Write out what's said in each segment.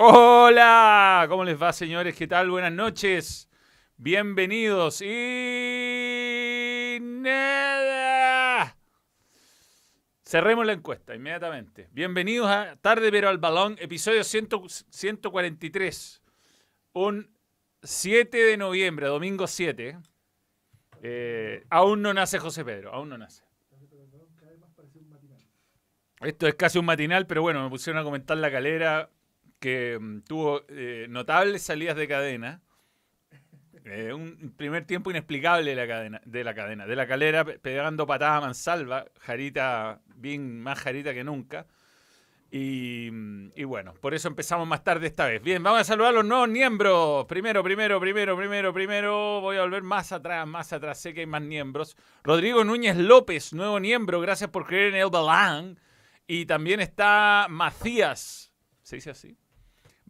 Hola, ¿cómo les va señores? ¿Qué tal? Buenas noches. Bienvenidos y nada. Cerremos la encuesta inmediatamente. Bienvenidos a Tarde pero al balón, episodio 100 143. Un 7 de noviembre, domingo 7. Eh, aún no nace José Pedro, aún no nace. Esto es casi un matinal, pero bueno, me pusieron a comentar la calera que mm, tuvo eh, notables salidas de cadena. Eh, un primer tiempo inexplicable de la cadena, de la cadena, de la calera pegando patadas a mansalva, Jarita, bien más Jarita que nunca. Y, mm, y, bueno, por eso empezamos más tarde esta vez. Bien, vamos a saludar a los nuevos miembros. Primero, primero, primero, primero, primero. Voy a volver más atrás, más atrás. Sé que hay más miembros. Rodrigo Núñez López, nuevo miembro. Gracias por creer en el Balán. Y también está Macías. ¿Se dice así?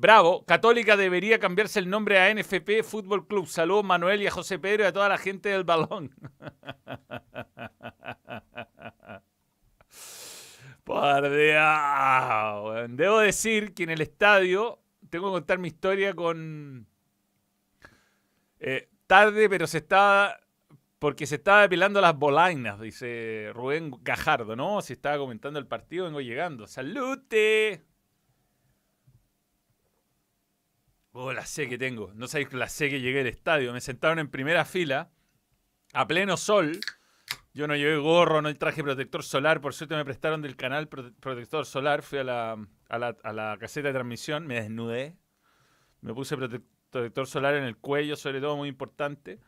Bravo, Católica debería cambiarse el nombre a NFP Fútbol Club. Saludos Manuel y a José Pedro y a toda la gente del balón. Pardeado. Debo decir que en el estadio tengo que contar mi historia con eh, tarde, pero se estaba porque se estaba depilando las bolainas, dice Rubén Gajardo, ¿no? Si estaba comentando el partido, vengo llegando. ¡Salute! Oh, la sé que tengo. No sabéis la sé que llegué al estadio. Me sentaron en primera fila, a pleno sol. Yo no llevé gorro, no traje protector solar. Por suerte me prestaron del canal protector solar. Fui a la, a la, caseta de transmisión, me desnudé. Me puse protector solar en el cuello, sobre todo, muy importante.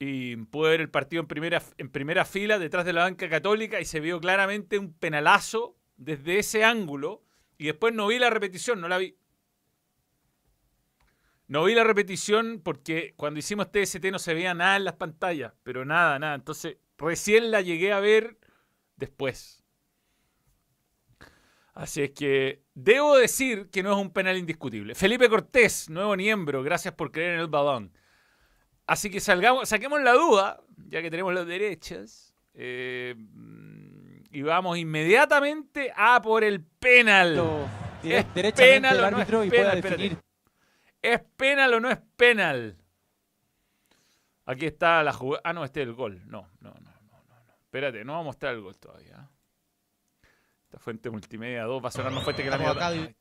Y pude ver el partido en primera, en primera fila, detrás de la banca católica, y se vio claramente un penalazo desde ese ángulo. Y después no vi la repetición, no la vi. No vi la repetición porque cuando hicimos TST no se veía nada en las pantallas, pero nada, nada. Entonces, recién la llegué a ver después. Así es que debo decir que no es un penal indiscutible. Felipe Cortés, nuevo miembro, gracias por creer en el balón. Así que salgamos, saquemos la duda, ya que tenemos las derechas, eh, y vamos inmediatamente a por el penal. ¿Es penal o no es penal? ¿Es penal o no es penal? Aquí está la jugada. Ah, no, este es el gol. No, no, no, no, no. Espérate, no va a mostrar el gol todavía. Esta fuente multimedia 2 va a sonar más fuerte que la mía.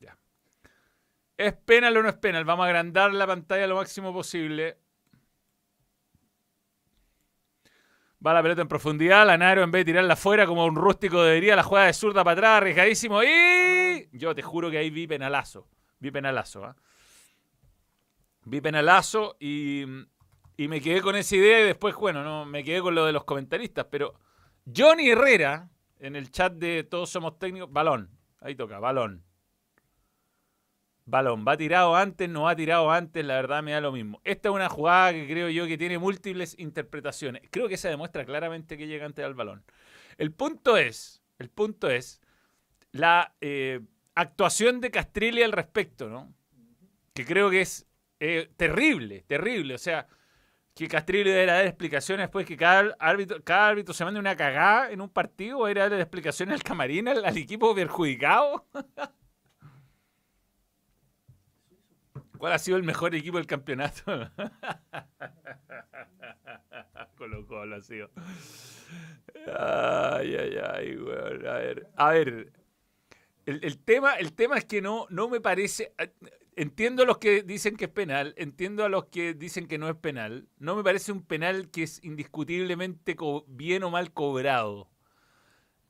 Ya. ¿Es penal o no es penal? Vamos a agrandar la pantalla lo máximo posible. Va la pelota en profundidad. La Naro, en vez de tirarla afuera como un rústico debería, la juega de zurda para atrás, arriesgadísimo. Y yo te juro que ahí vi penalazo. Vi penalazo. ¿ah? Vi penalazo y, y me quedé con esa idea y después, bueno, no me quedé con lo de los comentaristas, pero Johnny Herrera, en el chat de Todos Somos Técnicos, balón, ahí toca, balón. Balón, va tirado antes, no va tirado antes, la verdad me da lo mismo. Esta es una jugada que creo yo que tiene múltiples interpretaciones. Creo que se demuestra claramente que llega antes al balón. El punto es, el punto es la eh, actuación de Castrilli al respecto, ¿no? Que creo que es eh, terrible, terrible. O sea, que Castrillo era dar explicaciones después que cada árbitro, cada árbitro se mande una cagada en un partido, era dar explicaciones al camarín, al, equipo perjudicado. ¿Cuál ha sido el mejor equipo del campeonato? Colo Colo ha sido. Ay, ay, ay, A ver, a ver. El, tema, el tema es que no, no me parece entiendo a los que dicen que es penal, entiendo a los que dicen que no es penal. No me parece un penal que es indiscutiblemente bien o mal cobrado.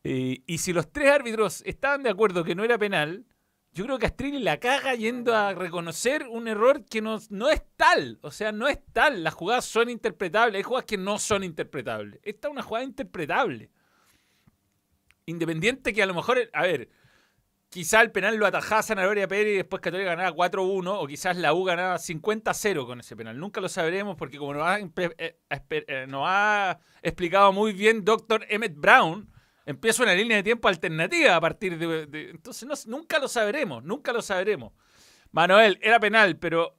Eh, y si los tres árbitros estaban de acuerdo que no era penal, yo creo que Astrini la caga yendo a reconocer un error que no, no es tal. O sea, no es tal. Las jugadas son interpretables. Hay jugadas que no son interpretables. Esta es una jugada interpretable. Independiente que a lo mejor, a ver, quizá el penal lo atajaba Zanahoria Pérez y después Católica ganaba 4-1, o quizás la U ganaba 50-0 con ese penal. Nunca lo sabremos porque como nos ha, eh, eh, explicado muy bien Dr. Emmett Brown, empieza una línea de tiempo alternativa a partir de... entonces nunca lo sabremos, nunca lo sabremos. Manuel, era penal, pero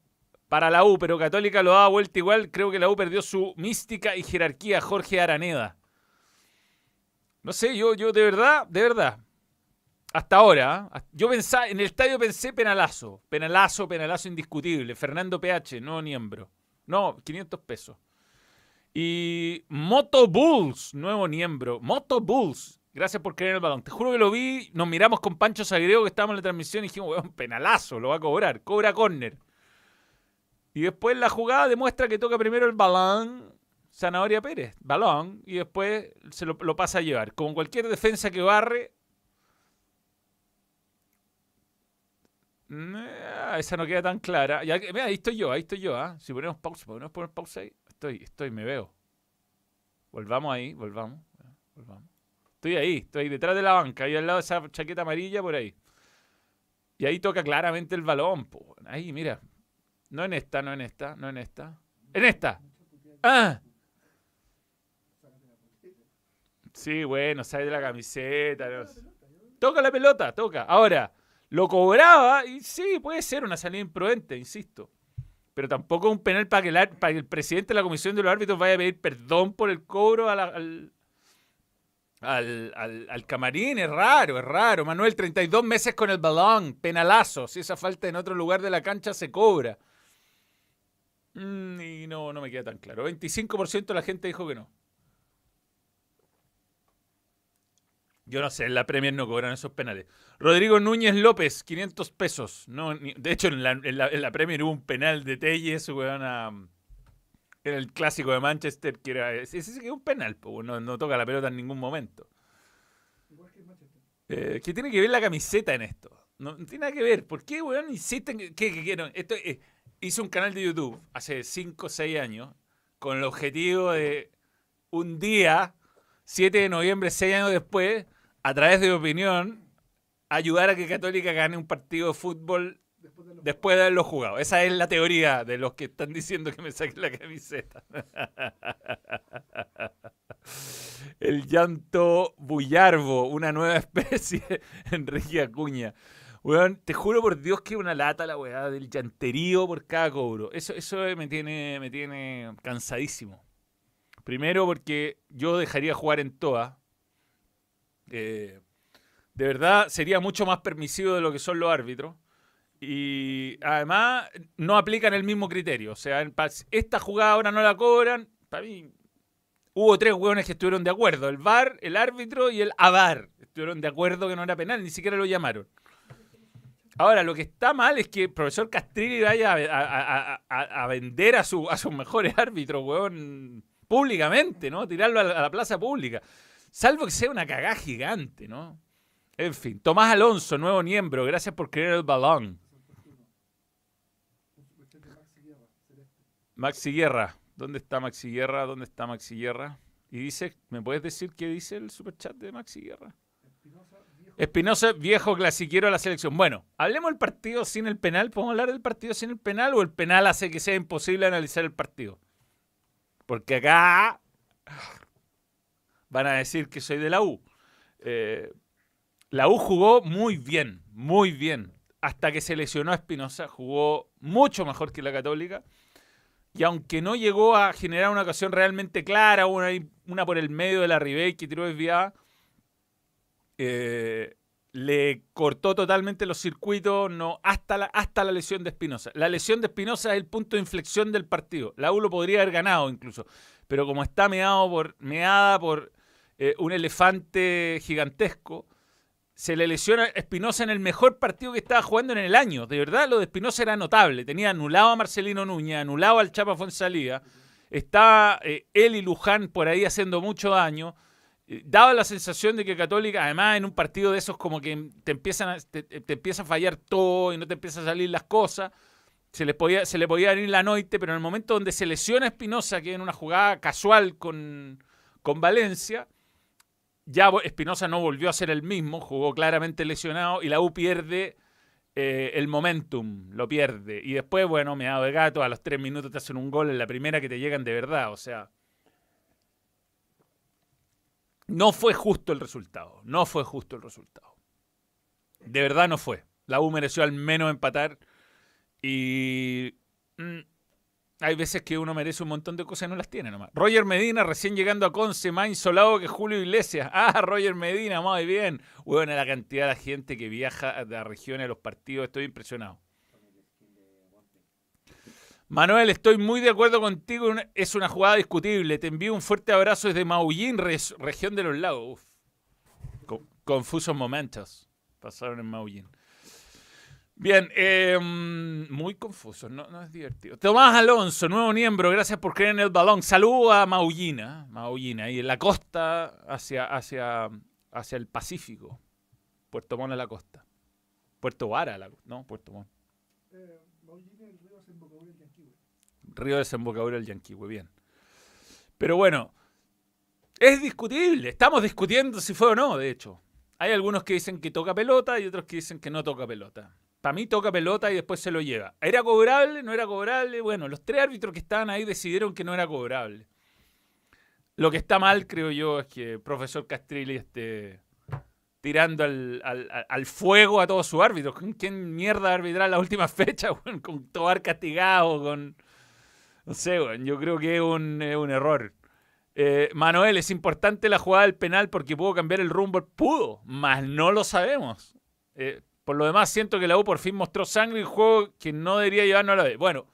para la U, pero Católica lo daba vuelta igual. Creo que la U perdió su mística y jerarquía, Jorge Araneda. No sé, yo, yo de verdad, de verdad, hasta ahora, ¿ah? yo pensaba, en el estadio pensé penalazo, penalazo, penalazo indiscutible. Fernando PH, nuevo miembro. No, 500 pesos. Y Moto Bulls, nuevo miembro. Moto Bulls, gracias por creer en el balón. Te juro que lo vi, nos miramos con Pancho Sagrego que estábamos en la transmisión y dijimos, weón, penalazo, lo va a cobrar, cobra córner. Y después la jugada demuestra que toca primero el balón, Zanahoria Pérez, balón, y después se lo, lo pasa a llevar. Como cualquier defensa que barre, esa no queda tan clara. Ya, mira, ahí estoy yo, ahí estoy yo. ¿ah? Si ponemos pausa, ¿podemos poner pausa ahí? Estoy, estoy, me veo. Volvamos ahí, volvamos. volvamos. Estoy ahí, estoy detrás de la banca, ahí al lado de esa chaqueta amarilla por ahí. Y ahí toca claramente el balón. Ahí, mira. No en esta, no en esta, no en esta. En esta. Ah. Sí, bueno, sale de la camiseta. Toca la pelota, toca. Ahora, lo cobraba y sí, puede ser una salida imprudente, insisto. Pero tampoco un penal para que, el, para que el presidente de la comisión de los árbitros vaya a pedir perdón por el cobro al, al, camarín. Es raro, es raro. Manuel, 32 meses con el balón, penalazo. Si esa falta en otro lugar de la cancha se cobra. Mm, y no, no me queda tan claro. 25% de la gente dijo que no. Yo no sé, en la Premier no cobran esos penales. Rodrigo Núñez López, 500 pesos. No, de hecho, en la, en, Premier hubo un penal de Telles, weón, en el clásico de Manchester, que era. Ese es un penal, no, no, toca la pelota en ningún momento. Eh, ¿Qué tiene que ver la camiseta en esto? No, tiene nada que ver. ¿Por qué, weón, insisten que, quieren? Esto, eh, hice un canal de YouTube hace 5 o 6 años con el objetivo de un día, 7 de noviembre, 6 años después, a través de opinión, ayudar a que Católica gane un partido de fútbol después de, haberlo jugado. Esa es la teoría de los que están diciendo que me saquen la camiseta. El llanto bullarbo, una nueva especie, Enrique Acuña. Weón, te juro por Dios que una lata la weá del llanterío por cada cobro. Eso, eso me tiene, me tiene cansadísimo. Primero porque yo dejaría jugar en toa. Eh, de verdad sería mucho más permisivo de lo que son los árbitros. Y además no aplican el mismo criterio. O sea, esta jugada ahora no la cobran. Para mí hubo tres hueones que estuvieron de acuerdo. El VAR, el árbitro y el AVAR. Estuvieron de acuerdo que no era penal, ni siquiera lo llamaron. Ahora, lo que está mal es que el profesor Castrilli vaya a, vender a, su, a sus mejores árbitros, públicamente, ¿no? Tirarlo a la plaza pública. Salvo que sea una cagada gigante, ¿no? En fin, Tomás Alonso, nuevo miembro, gracias por querer el balón. Maxi Guerra, ¿dónde está Maxi Guerra? ¿Dónde está Maxi Guerra? Y dice, ¿me puedes decir qué dice el superchat de Maxi Guerra? Espinosa, viejo clasiquero de la selección. Bueno, hablemos del partido sin el penal. ¿Podemos hablar del partido sin el penal o el penal hace que sea imposible analizar el partido? Porque acá van a decir que soy de la U. Eh, la U jugó muy bien, muy bien. Hasta que se lesionó a Espinosa, jugó mucho mejor que la Católica. Y aunque no llegó a generar una ocasión realmente clara, una, una por el medio de la Ribey que tiró desviada, eh, le cortó totalmente los circuitos no, hasta, la, hasta la lesión de Espinosa. La lesión de Espinosa es el punto de inflexión del partido. La U lo podría haber ganado incluso. Pero como está meado por, meada por eh, un elefante gigantesco, se le lesiona a Espinosa en el mejor partido que estaba jugando en el año. De verdad, lo de Espinosa era notable. Tenía anulado a Marcelino Núñez, anulado al Chapa Fuensalía. Estaba eh, él y Luján por ahí haciendo mucho daño. Eh, daba la sensación de que Católica, además en un partido de esos como que te, empiezan te, empieza a fallar todo y no te empiezan a salir las cosas, se le podía, se le podía venir la noite, pero en el momento donde se lesiona a Espinosa, que en una jugada casual con, con Valencia, ya Espinosa no volvió a ser el mismo, jugó claramente lesionado y la U pierde eh, el momentum, lo pierde. Y después, bueno, me dado de gato, a los tres minutos te hacen un gol en la primera que te llegan de verdad, o sea. No fue justo el resultado, no fue justo el resultado. De verdad no fue. La U mereció al menos empatar y... Mm, hay veces que uno merece un montón de cosas y no las tiene nomás. Roger Medina, recién llegando a Conce, más insolado que Julio Iglesias. Ah, Roger Medina, muy bien. Bueno, la cantidad de gente que viaja de la región a los partidos, estoy impresionado. Manuel, estoy muy de acuerdo contigo. Es una jugada discutible. Te envío un fuerte abrazo desde Maullín, región de los lagos. confusos momentos pasaron en Maullín. Bien, em, muy confuso, no, es divertido. Tomás Alonso, nuevo miembro, gracias por creer en el balón. Saludo a Maullina, Maullina, ahí en la costa hacia, hacia, hacia el Pacífico. Puerto Montt a la costa. Puerto Vara, la, no, Puerto Montt. Eh, Maullina, el río desembocadura del Yanquihue. Río desembocadura del Yanquihue, bien. Pero bueno, es discutible. Estamos discutiendo si fue o no, de hecho. Hay algunos que dicen que toca pelota y otros que dicen que no toca pelota. Para mí toca pelota y después se lo lleva. ¿Era cobrable? ¿No era cobrable? Bueno, los tres árbitros que estaban ahí decidieron que no era cobrable. Lo que está mal, creo yo, es que el profesor Castrilli esté tirando al, fuego a todos sus árbitros. ¿Con quién mierda arbitrar la última fecha? con Tobar castigado, con... No sé, yo creo que es un, error. Eh, Manuel, es importante la jugada del penal porque pudo cambiar el rumbo. Pudo, mas no lo sabemos. Eh, por lo demás, siento que la U por fin mostró sangre y juego que no debería llevarnos a la vez. Bueno,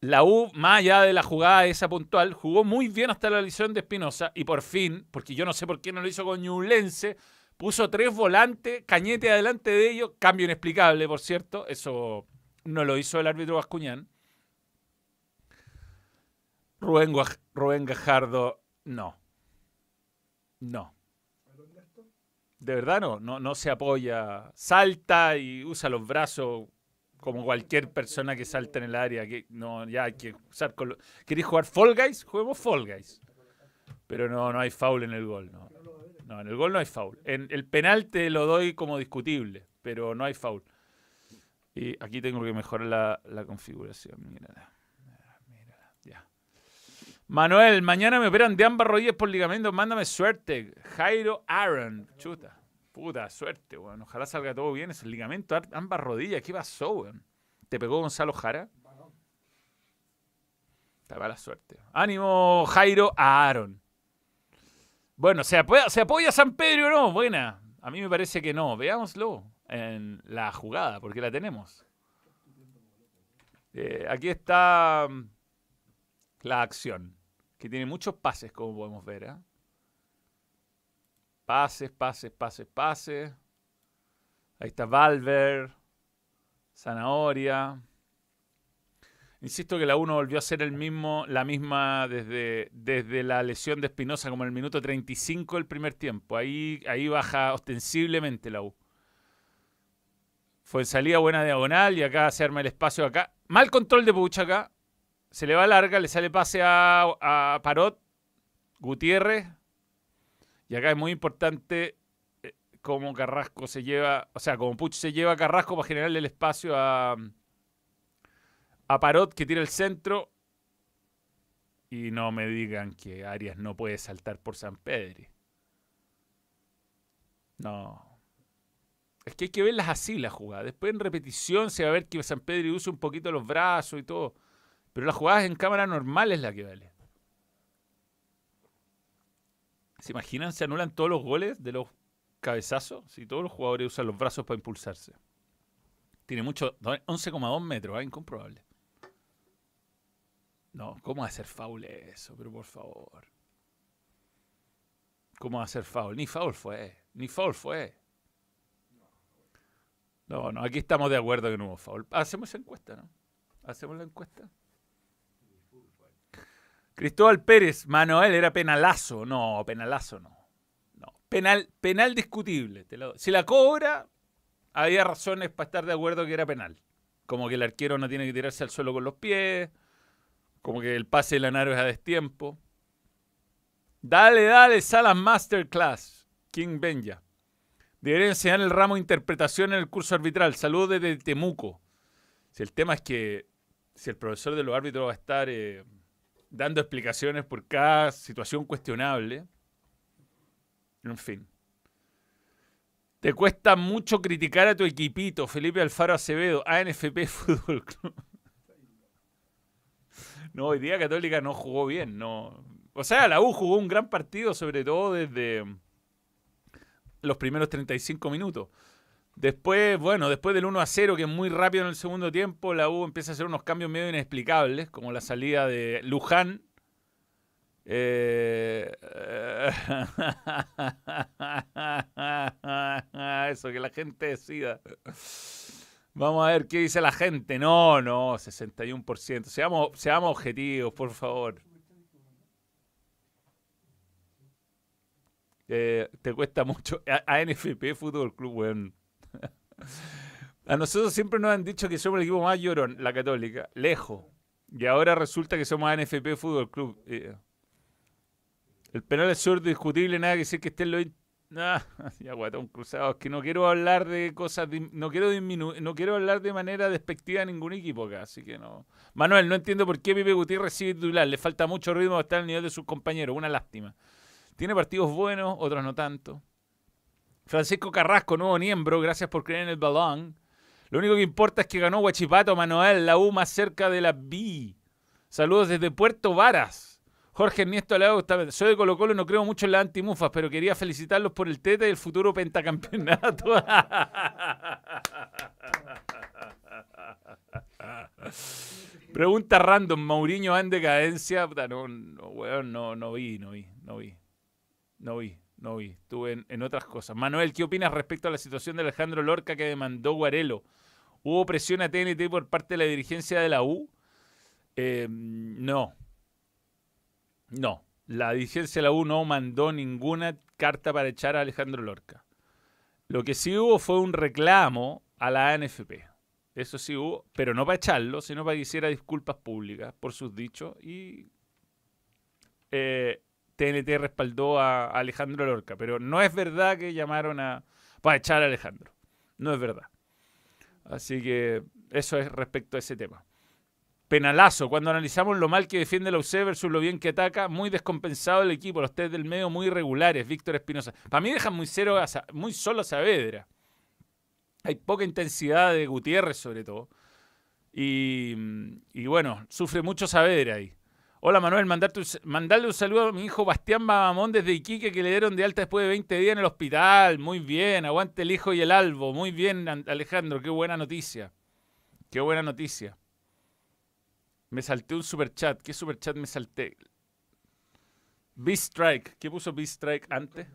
la U, más allá de la jugada esa puntual, jugó muy bien hasta la lesión de Espinosa y por fin, porque yo no sé por qué no lo hizo con Ñublense, puso tres volantes, Cañete adelante de ellos, cambio inexplicable, por cierto, eso no lo hizo el árbitro Vascuñán. Rubén, Rubén Gajardo, no. No de verdad no, no, no se apoya. Salta y usa los brazos como cualquier persona que salta en el área. Que no, ya hay que usar ¿Queréis jugar Fall Guys? Juguemos Fall Guys. Pero no, no hay foul en el gol. No, no en el gol no hay foul. En el penal te lo doy como discutible, pero no hay foul. Y aquí tengo que mejorar la, configuración. Mírala. Manuel, mañana me operan de ambas rodillas por ligamento. Mándame suerte. Jairo Aaron. Chuta. Puta, suerte, weón. Ojalá salga todo bien. Es el ligamento, ambas rodillas. ¿Qué pasó, weón? ¿Te pegó Gonzalo Jara? Te va la suerte. Ánimo, Jairo Aaron. Bueno, ¿se apoya, ¿se apoya San Pedro o no? Buena. A mí me parece que no. Veámoslo en la jugada, porque la tenemos. Eh, aquí está la acción, que tiene muchos pases, como podemos ver. ¿eh? Pases, pases, pases, pases. Ahí está Valver, Zanahoria. Insisto que la 1 volvió a ser el mismo, la misma desde, desde la lesión de Espinosa, como en el minuto 35 del primer tiempo. Ahí, ahí baja ostensiblemente la U. Fue en salida buena diagonal y acá se arma el espacio acá. Mal control de Pucha acá se le va larga, le sale pase a, Parot, Gutiérrez. Y acá es muy importante eh, cómo Carrasco se lleva, o sea, como Puch se lleva a Carrasco para generarle el espacio a, a Parot que tira el centro. Y no me digan que Arias no puede saltar por San Pedro. No. Es que hay que verlas así la jugada. Después en repetición se va a ver que San Pedro usa un poquito los brazos y todo. Pero las jugadas en cámara normal es la que vale. ¿Se imaginan? Se anulan todos los goles de los cabezazos si todos los jugadores usan los brazos para impulsarse. Tiene mucho. 11,2 metros, ¿eh? incomprobable. No, ¿cómo ser foul eso? Pero por favor. ¿Cómo ser foul? Ni foul fue. Ni foul fue. No, no, aquí estamos de acuerdo que no hubo foul. Hacemos esa encuesta, ¿no? Hacemos la encuesta. Cristóbal Pérez, Manuel era penalazo. No, penalazo no. No. Penal, penal discutible. Si la cobra, había razones para estar de acuerdo que era penal. Como que el arquero no tiene que tirarse al suelo con los pies. Como que el pase de la nave es a destiempo. Dale, dale, Salas Masterclass. King Benja. Debería enseñar el ramo de interpretación en el curso arbitral. Saludos desde Temuco. Si el tema es que si el profesor de los árbitros va a estar eh, dando explicaciones por cada situación cuestionable. En fin. Te cuesta mucho criticar a tu equipito, Felipe Alfaro Acevedo, ANFP Fútbol Club. no, hoy día Católica no jugó bien. No. O sea, la U jugó un gran partido, sobre todo desde los primeros 35 minutos. Después, bueno, después del 1 a 0, que es muy rápido en el segundo tiempo, la U empieza a hacer unos cambios medio inexplicables, como la salida de Luján. Eh, eso, que la gente decida. Vamos a ver qué dice la gente. No, no, 61%. Seamos, seamos objetivos, por favor. Eh, te cuesta mucho. A, NFP Fútbol Club, weón. A nosotros siempre nos han dicho que somos el equipo más llorón, la Católica, lejos. Y ahora resulta que somos ANFP Fútbol Club. Eh, el penal es surdo, discutible, nada que decir que esté en lo. Ah, ya guatón cruzado, es que no quiero hablar de cosas, no quiero disminuir, no quiero hablar de manera despectiva a ningún equipo acá, así que no. Manuel, no entiendo por qué Pipe Gutiérrez sigue titular, le falta mucho ritmo para estar al nivel de sus compañeros, una lástima. Tiene partidos buenos, otros no tanto. Francisco Carrasco, nuevo miembro, gracias por creer en el balón. Lo único que importa es que ganó Huachipato Manuel, la U más cerca de la B. Saludos desde Puerto Varas. Jorge Ernesto Lago, soy de Colo Colo y no creo mucho en la antimufas, pero quería felicitarlos por el Teta y el futuro pentacampeonato. Pregunta random, Mauriño en decadencia. No, no, no, no vi, no vi, no vi. No vi. No vi, estuve en, otras cosas. Manuel, ¿qué opinas respecto a la situación de Alejandro Lorca que demandó Guarelo? ¿Hubo presión a TNT por parte de la dirigencia de la U? Eh, no. No. La dirigencia de la U no mandó ninguna carta para echar a Alejandro Lorca. Lo que sí hubo fue un reclamo a la ANFP. Eso sí hubo, pero no para echarlo, sino para que hiciera disculpas públicas por sus dichos y eh, TNT respaldó a, Alejandro Lorca, pero no es verdad que llamaron a para echar a Alejandro. No es verdad. Así que eso es respecto a ese tema. Penalazo, cuando analizamos lo mal que defiende la UC versus lo bien que ataca, muy descompensado el equipo, los test del medio muy irregulares, Víctor Espinosa. Para mí dejan muy, cero muy solo a Saavedra. Hay poca intensidad de Gutiérrez sobre todo. Y, y bueno, sufre mucho Saavedra ahí. Hola Manuel, mandarle un saludo a mi hijo Bastián Babamón desde Iquique que le dieron de alta después de 20 días en el hospital. Muy bien, aguante el hijo y el albo. Muy bien, Alejandro, qué buena noticia. Qué buena noticia. Me salté un super chat. ¿Qué super chat me salté? B-Strike. ¿Qué puso B-Strike antes?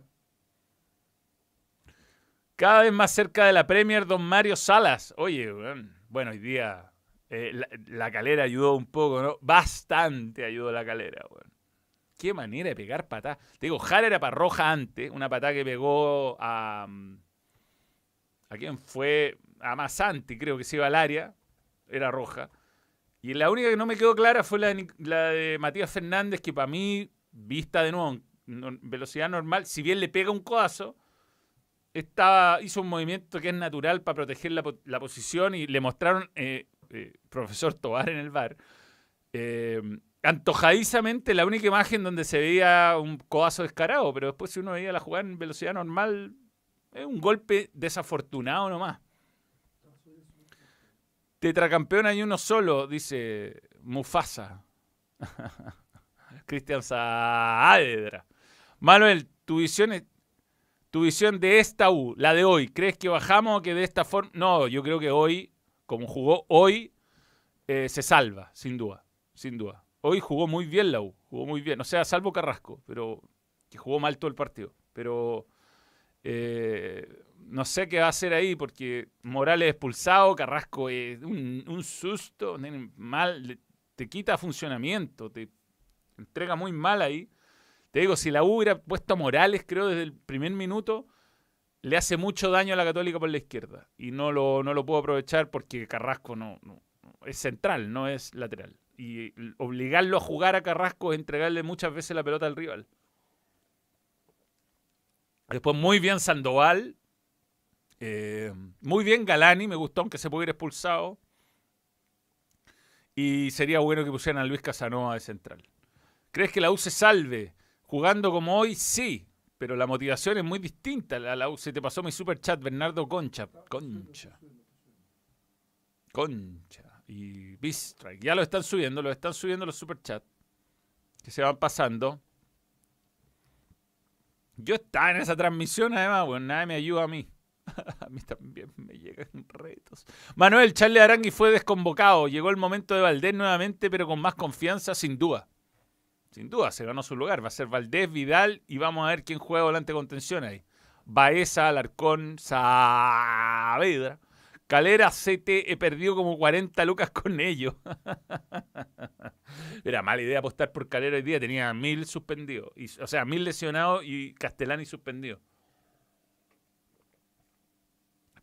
Cada vez más cerca de la Premier, don Mario Salas. Oye, bueno, hoy día eh, la, calera ayudó un poco, ¿no? Bastante ayudó la calera, weón. Qué manera de pegar patada. Te digo, Jara era para roja antes, una patada que pegó a. Mm, ¿A quién fue? A Masanti, creo que se iba al área. Era roja. Y la única que no me quedó clara fue la de, Matías Fernández, que para mí, vista de nuevo en velocidad normal, si bien le pega un codazo, estaba, hizo un movimiento que es natural para proteger la, posición y le mostraron eh, eh, profesor Tobar en el bar, eh, antojadizamente la única imagen donde se veía un codazo descarado, pero después si uno veía la jugada en velocidad normal, es un golpe desafortunado nomás. Tetracampeón hay uno solo, dice Mufasa. Cristian Saavedra. Manuel, tu visión, tu visión de esta U, la de hoy, ¿crees que bajamos o que de esta forma? No, yo creo que hoy como jugó hoy, eh, se salva, sin duda, sin duda. Hoy jugó muy bien la U, jugó muy bien. O sea, salvo Carrasco, pero que jugó mal todo el partido. Pero eh, no sé qué va a hacer ahí porque Morales expulsado, Carrasco es un, susto, mal, te quita funcionamiento, te entrega muy mal ahí. Te digo, si la U hubiera puesto a Morales, creo, desde el primer minuto, le hace mucho daño a la Católica por la izquierda. Y no lo, no lo puedo aprovechar porque Carrasco no, es central, no es lateral. Y obligarlo a jugar a Carrasco es entregarle muchas veces la pelota al rival. Después muy bien Sandoval. Eh, muy bien Galani, me gustó aunque se pudiera expulsado. Y sería bueno que pusieran a Luis Casanova de central. ¿Crees que la U se salve jugando como hoy? Sí, pero la motivación es muy distinta. La, se te pasó mi super chat, Bernardo Concha. Concha. Concha. y Bistrike. Ya lo están subiendo, lo están subiendo los superchats que se van pasando. Yo estaba en esa transmisión, además, bueno, nadie me ayuda a mí. a mí también me llegan retos. Manuel, Charlie Arangui fue desconvocado. Llegó el momento de Valdés nuevamente, pero con más confianza, sin duda. Sin duda, se ganó su lugar. Va a ser Valdés, Vidal y vamos a ver quién juega volante contención ahí. Baeza, Alarcón, Saavedra. Calera, CT, he perdido como 40 lucas con ellos. Era mala idea apostar por Calera hoy día. Tenía mil suspendidos. o sea, mil lesionados y Castellani suspendido.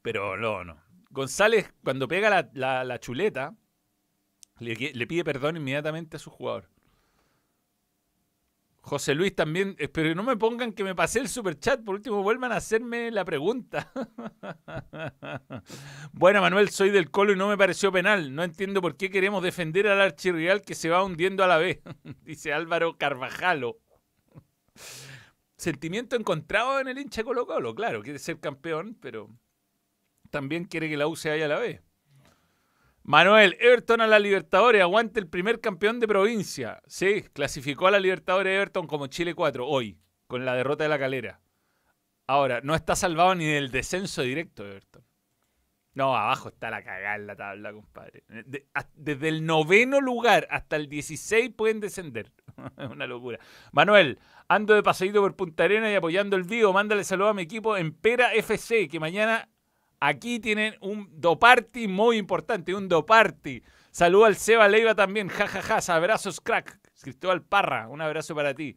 Pero no, no. González, cuando pega la, chuleta, le pide perdón inmediatamente a su jugador. José Luis también, espero que no me pongan que me pasé el super chat, por último vuelvan a hacerme la pregunta. bueno, Manuel, soy del Colo y no me pareció penal. No entiendo por qué queremos defender al archirrial que se va hundiendo a la vez, dice Álvaro Carvajalo. Sentimiento encontrado en el hincha Colo Colo, claro, quiere ser campeón, pero también quiere que la U se vaya a la vez. Manuel, Everton a la Libertadores, aguante el primer campeón de provincia. Sí, clasificó a la Libertadores Everton como Chile 4 hoy, con la derrota de la calera. Ahora, no está salvado ni del descenso directo Everton. No, abajo está la cagada en la tabla, compadre. desde el noveno lugar hasta el 16 pueden descender. Es una locura. Manuel, ando de paseíto por Punta Arena y apoyando el vivo. Mándale saludos a mi equipo en Pera FC, que mañana Aquí tienen un doparty muy importante, un doparty. Saludo al Seba Leiva también, jajaja, ja, abrazos crack. Cristóbal Parra, un abrazo para ti.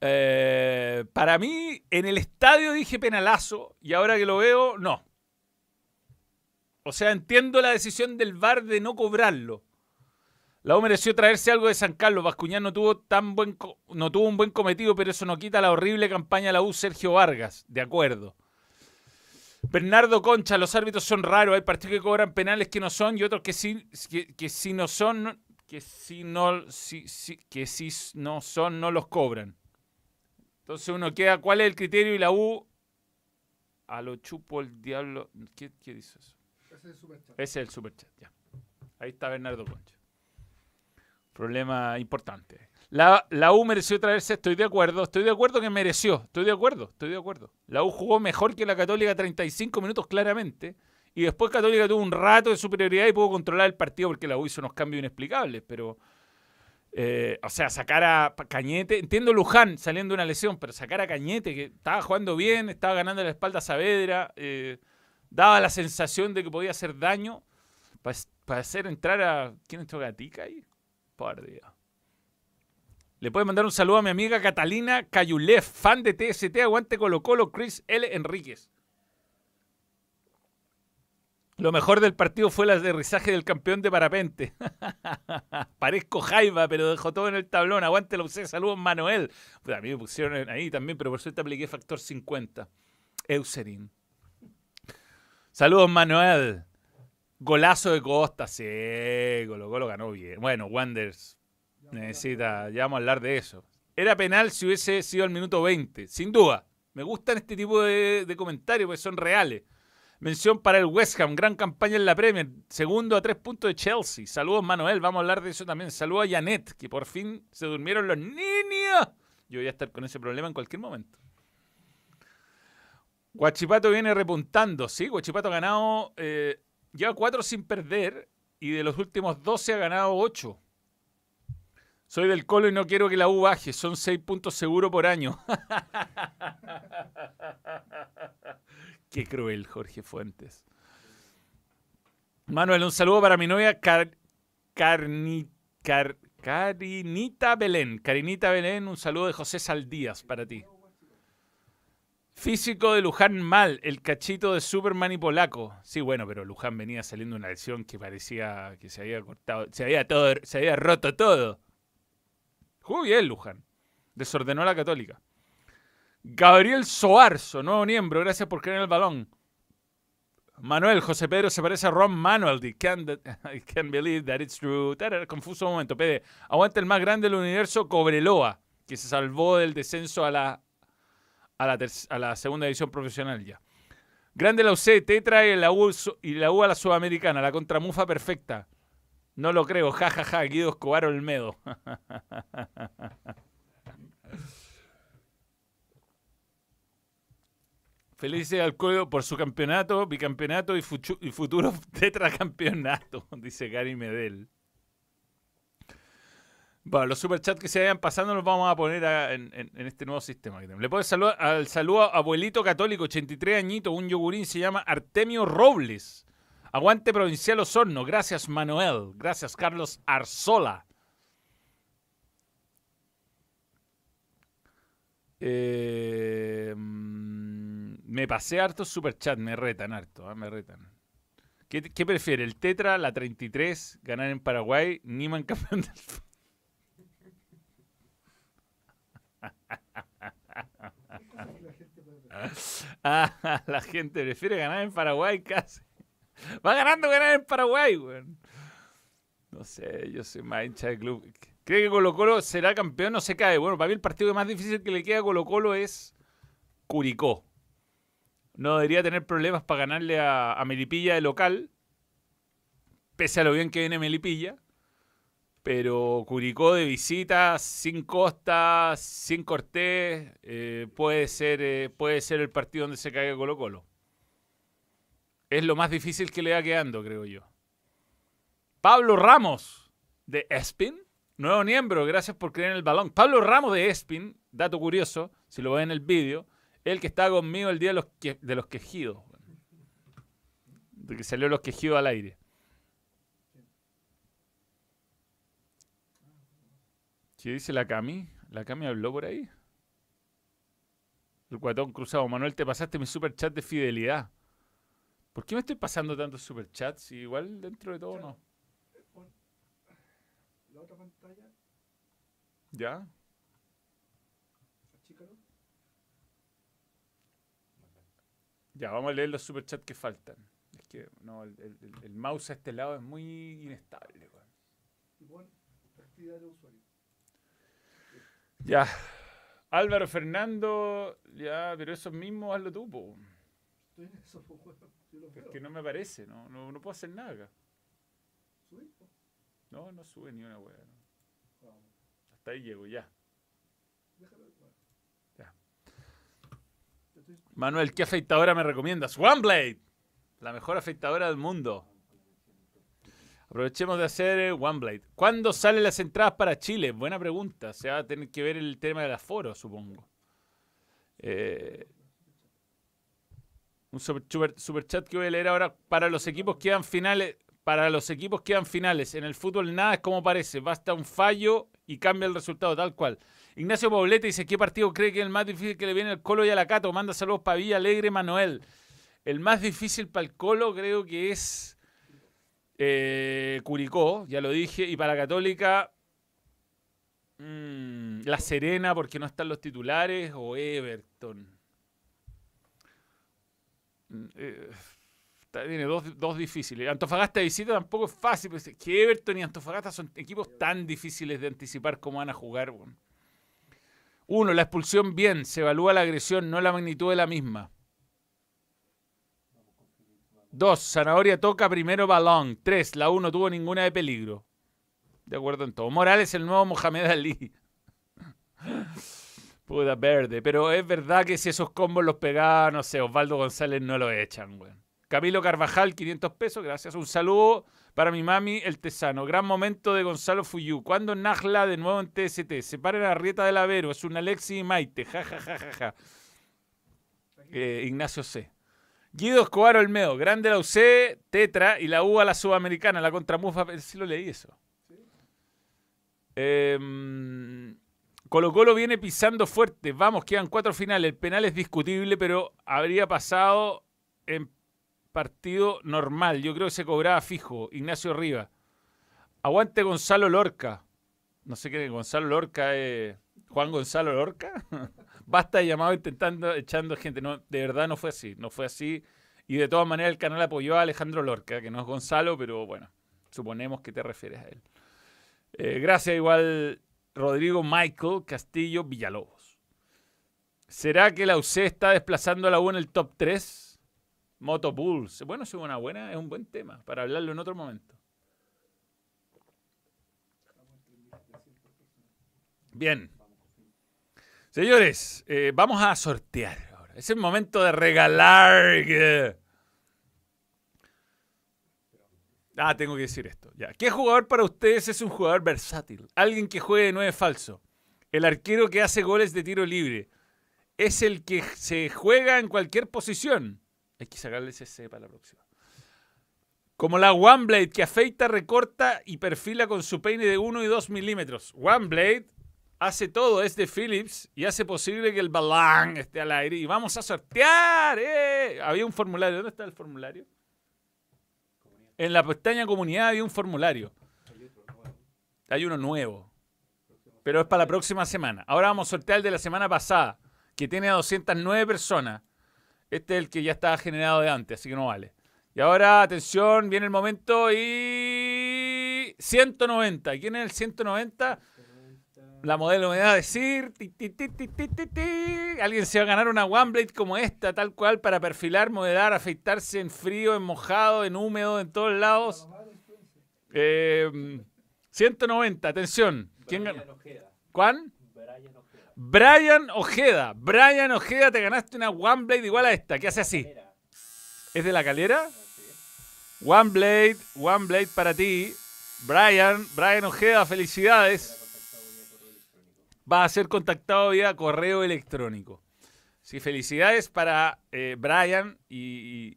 Eh, para mí, en el estadio dije penalazo y ahora que lo veo, no. O sea, entiendo la decisión del VAR de no cobrarlo. La U mereció traerse algo de San Carlos. Bascuñán no tuvo, tan buen, no tuvo un buen cometido, pero eso no quita la horrible campaña de la U Sergio Vargas. De acuerdo. Bernardo Concha, los árbitros son raros. Hay partidos que cobran penales que no son y otros que sí, que, sí no son, que si no, que sí no son, no los cobran. Entonces uno queda, ¿cuál es el criterio? Y la U, a lo chupo el diablo. ¿Qué, dice eso? Ese es el superchat. Ese es el superchat, ya. Ahí está Bernardo Concha. Problema importante. La, U mereció traerse, estoy de acuerdo, estoy de acuerdo que mereció, estoy de acuerdo, estoy de acuerdo. La U jugó mejor que la Católica 35 minutos claramente, y después Católica tuvo un rato de superioridad y pudo controlar el partido porque la U hizo unos cambios inexplicables, pero... Eh, o sea, sacar a Cañete, entiendo Luján saliendo de una lesión, pero sacar a Cañete, que estaba jugando bien, estaba ganando la espalda a Saavedra, eh, daba la sensación de que podía hacer daño, para, hacer entrar a... ¿Quién entró Gatica ahí? Por Dios. Le puede mandar un saludo a mi amiga Catalina Cayulef, fan de TST, aguante Colo Colo, Chris L. Enríquez. Lo mejor del partido fue el aterrizaje del campeón de parapente. Parezco Jaiba, pero dejó todo en el tablón. Aguante lo usé. Saludos, Manuel. a mí me pusieron ahí también, pero por suerte apliqué factor 50. Eucerin. Saludos, Manuel. Golazo de Costa. Sí, Colo Colo ganó bien. Bueno, Wanders Necesita, ya vamos a hablar de eso. Era penal si hubiese sido al minuto 20, sin duda. Me gustan este tipo de, comentarios porque son reales. Mención para el West Ham, gran campaña en la Premier. Segundo a tres puntos de Chelsea. Saludos, Manuel. Vamos a hablar de eso también. Saludos a Janet, que por fin se durmieron los niños. Yo voy a estar con ese problema en cualquier momento. Guachipato viene repuntando. Sí, Guachipato ha ganado. Eh, lleva cuatro sin perder. Y de los últimos 12 ha ganado ocho. Soy del Colo y no quiero que la U baje. Son seis puntos seguros por año. Qué cruel, Jorge Fuentes. Manuel, un saludo para mi novia Carinita Belén. Carinita Belén, un saludo de José Saldías para ti. Físico de Luján mal, el cachito de Superman y Polaco. Sí, bueno, pero Luján venía saliendo una lesión que parecía que se había cortado, se había todo, se había roto todo. Jugó bien Luján. Desordenó la Católica. Gabriel Soarzo, nuevo miembro, gracias por creer en el balón. Manuel, José Pedro se parece a Ron Manuel. I can't, believe that it's true. Confuso momento. Pede, aguanta el más grande del universo, Cobreloa, que se salvó del descenso a a a la segunda división profesional ya. Grande la UC, Tetra y la U, y la U a la Sudamericana, la contramufa perfecta. No lo creo, jajaja, ja, ja, Guido Escobar Olmedo. Felices al cuello por su campeonato, bicampeonato y, futuro tetracampeonato, dice Gary Medel. Bueno, los superchats que se vayan pasando los vamos a poner en, este nuevo sistema. Le puedo saludar al saludo a abuelito católico, 83 añitos, un yogurín, se llama Artemio Robles. Aguante Provincial Osorno. Gracias, Manuel. Gracias, Carlos Arzola. Eh, mm, me pasé harto superchat, me retan harto, ah, me retan. ¿Qué, prefiere? ¿El Tetra, la 33, ganar en Paraguay, Niman campeón del ah, la gente prefiere ganar en Paraguay casi. Va ganando ganar en Paraguay. No sé, yo soy más hincha de club. ¿Cree que Colo Colo será campeón? No se cae. Bueno, para mí el partido más difícil que le queda a Colo Colo es Curicó. No debería tener problemas para ganarle a, a Melipilla de local. Pese a lo bien que viene Melipilla. Pero Curicó de visita, sin Costa, sin Cortés, eh, puede, ser, eh, puede ser el partido donde se caiga Colo Colo. Es lo más difícil que le va quedando, creo yo. Pablo Ramos, de Espin. Nuevo miembro, gracias por creer en el balón. Pablo Ramos de Espin, dato curioso, si lo ven en el vídeo, el que estaba conmigo el día de los, de los quejidos. De que salió los quejidos al aire. ¿Qué dice la Cami? ¿La Cami habló por ahí? El cuatón cruzado. Manuel, te pasaste mi super chat de fidelidad. ¿Por qué me estoy pasando tantos superchats? Igual dentro de todo no. La otra pantalla. ¿Ya? Ya, vamos a leer los superchats que faltan. Es que no, el, mouse a este lado es muy inestable. Actividad de usuario. Ya. Álvaro Fernando, ya, pero eso mismo hazlo tú, po. Estoy en eso, Es que no me parece, no, no, no puedo hacer nada acá. No, no sube ni una wea. Hasta ahí llego, ya. ya. Manuel, ¿qué afeitadora me recomiendas? OneBlade, la mejor afeitadora del mundo. Aprovechemos de hacer eh, OneBlade. ¿Cuándo salen las entradas para Chile? Buena pregunta. Se va a tener que ver el tema del aforo, supongo. Eh, un super, chat que voy a leer ahora. Para los equipos que quedan finales. Para los equipos que quedan finales. En el fútbol nada es como parece. Basta un fallo y cambia el resultado, tal cual. Ignacio Poblete dice: ¿Qué partido cree que es el más difícil que le viene el Colo y a la Cato? Manda saludos para Villa Alegre Manuel. El más difícil para el Colo creo que es eh, Curicó, ya lo dije, y para Católica, mm, La Serena, porque no están los titulares, o Everton. Eh, tiene dos, difíciles. Antofagasta de visita tampoco es fácil, pues, que Everton y Antofagasta son equipos tan difíciles de anticipar cómo van a jugar. Uno, la expulsión bien, se evalúa la agresión, no la magnitud de la misma. Dos, Zanahoria toca primero balón. Tres, la U no tuvo ninguna de peligro. De acuerdo en todo. Morales, el nuevo Mohamed Ali. Puta verde. Pero es verdad que si esos combos los pegaba, no sé, Osvaldo González no lo echan, güey. Camilo Carvajal, 500 pesos, gracias. Un saludo para mi mami, el Tesano. Gran momento de Gonzalo Fuyú. Cuando Najla de nuevo en TST? Se para la Rieta del Avero. Es un Alexi y Maite. Ja, ja, ja, ja, ja. Eh, Ignacio C. Guido Escobar Olmedo, grande la UC, Tetra y la U a la Sudamericana, la contramufa. Sí lo leí eso. Em, Colo Colo viene pisando fuerte. Vamos, quedan cuatro finales. El penal es discutible, pero habría pasado en partido normal. Yo creo que se cobraba fijo. Ignacio Riva. Aguante Gonzalo Lorca. No sé qué, Gonzalo Lorca es. Juan Gonzalo Lorca. basta de llamado intentando, echando gente. No, de verdad no fue así, no fue así. Y de todas maneras el canal apoyó a Alejandro Lorca, que no es Gonzalo, pero bueno, suponemos que te refieres a él. Eh, gracias igual Rodrigo Michael Castillo Villalobos. ¿Será que la UC está desplazando a la U en el top 3? Moto Bulls. Bueno, es una buena, es un buen tema para hablarlo en otro momento. Bien. Señores, eh, vamos a sortear ahora. Es el momento de regalar. Ah, tengo que decir esto. Ya. ¿Qué jugador para ustedes es un jugador versátil? Alguien que juegue de nueve falso. El arquero que hace goles de tiro libre. Es el que se juega en cualquier posición. Hay que sacarle ese C para la próxima. Como la One Blade que afeita, recorta y perfila con su peine de 1 y 2 milímetros. One Blade hace todo, es de Philips y hace posible que el balón esté al aire. Y vamos a sortear. ¡eh! Había un formulario. ¿Dónde está el formulario? En la pestaña comunidad había un formulario. Hay uno nuevo. Pero es para la próxima semana. Ahora vamos a sortear el de la semana pasada, que tiene a 209 personas. Este es el que ya estaba generado de antes, así que no vale. Y ahora, atención, viene el momento y... 190. ¿Quién es el 190? La modelo me va a decir. Alguien se va a ganar una One Blade como esta, tal cual, para perfilar, modelar, afeitarse en frío, en mojado, en húmedo, en todos lados. 190, atención. ¿Quién gana? ¿Cuán? Brian Ojeda. Brian Ojeda, te ganaste una One Blade igual a esta, ¿Qué hace así. ¿Es de la calera? One Blade, One Blade para ti. Brian, Brian Ojeda, felicidades va a ser contactado vía correo electrónico. Sí, felicidades para eh, Brian y,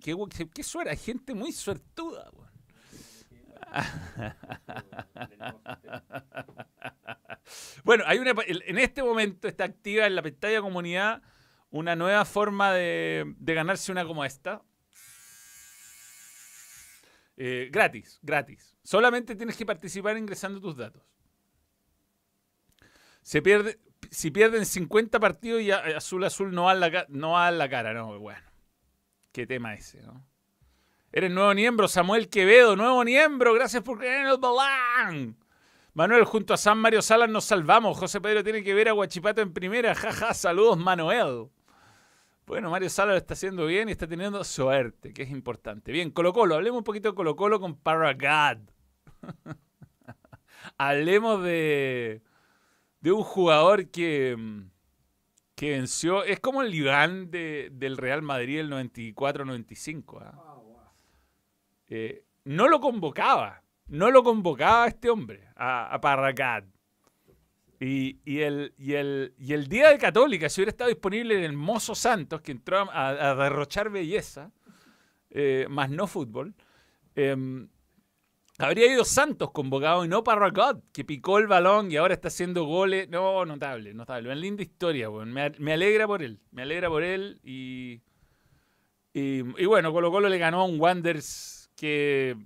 qué, suerte, hay gente muy suertuda. bueno, hay una, en este momento está activa en la pantalla comunidad una nueva forma de, ganarse una como esta. Eh, gratis, gratis. Solamente tienes que participar ingresando tus datos. Se pierde, si pierden 50 partidos y Azul Azul no va, la, no a la cara, no, bueno. Qué tema ese, ¿no? Eres nuevo miembro, Samuel Quevedo, nuevo miembro, gracias por creer en el balán. Manuel, junto a San Mario Salas nos salvamos. José Pedro tiene que ver a Guachipato en primera. Jaja, saludos, Manuel. Bueno, Mario Salas lo está haciendo bien y está teniendo suerte, que es importante. Bien, Colo Colo, hablemos un poquito de Colo Colo con Paragad. hablemos de, de un jugador que, mm, que venció. Es como el Iván de, del Real Madrid del 94-95. ¿ah? Eh, no lo convocaba. No lo convocaba este hombre, a, a Y, el, y, el, y el día de Católica, si hubiera estado disponible el Mozo Santos, que entró a, derrochar belleza, eh, más no fútbol, em, Habría ido Santos convocado y no Parragot, que picó el balón y ahora está haciendo goles. No, notable, notable. Una linda historia, me, me, alegra por él. Me alegra por él y, y, bueno, Colo Colo le ganó a un Wanders que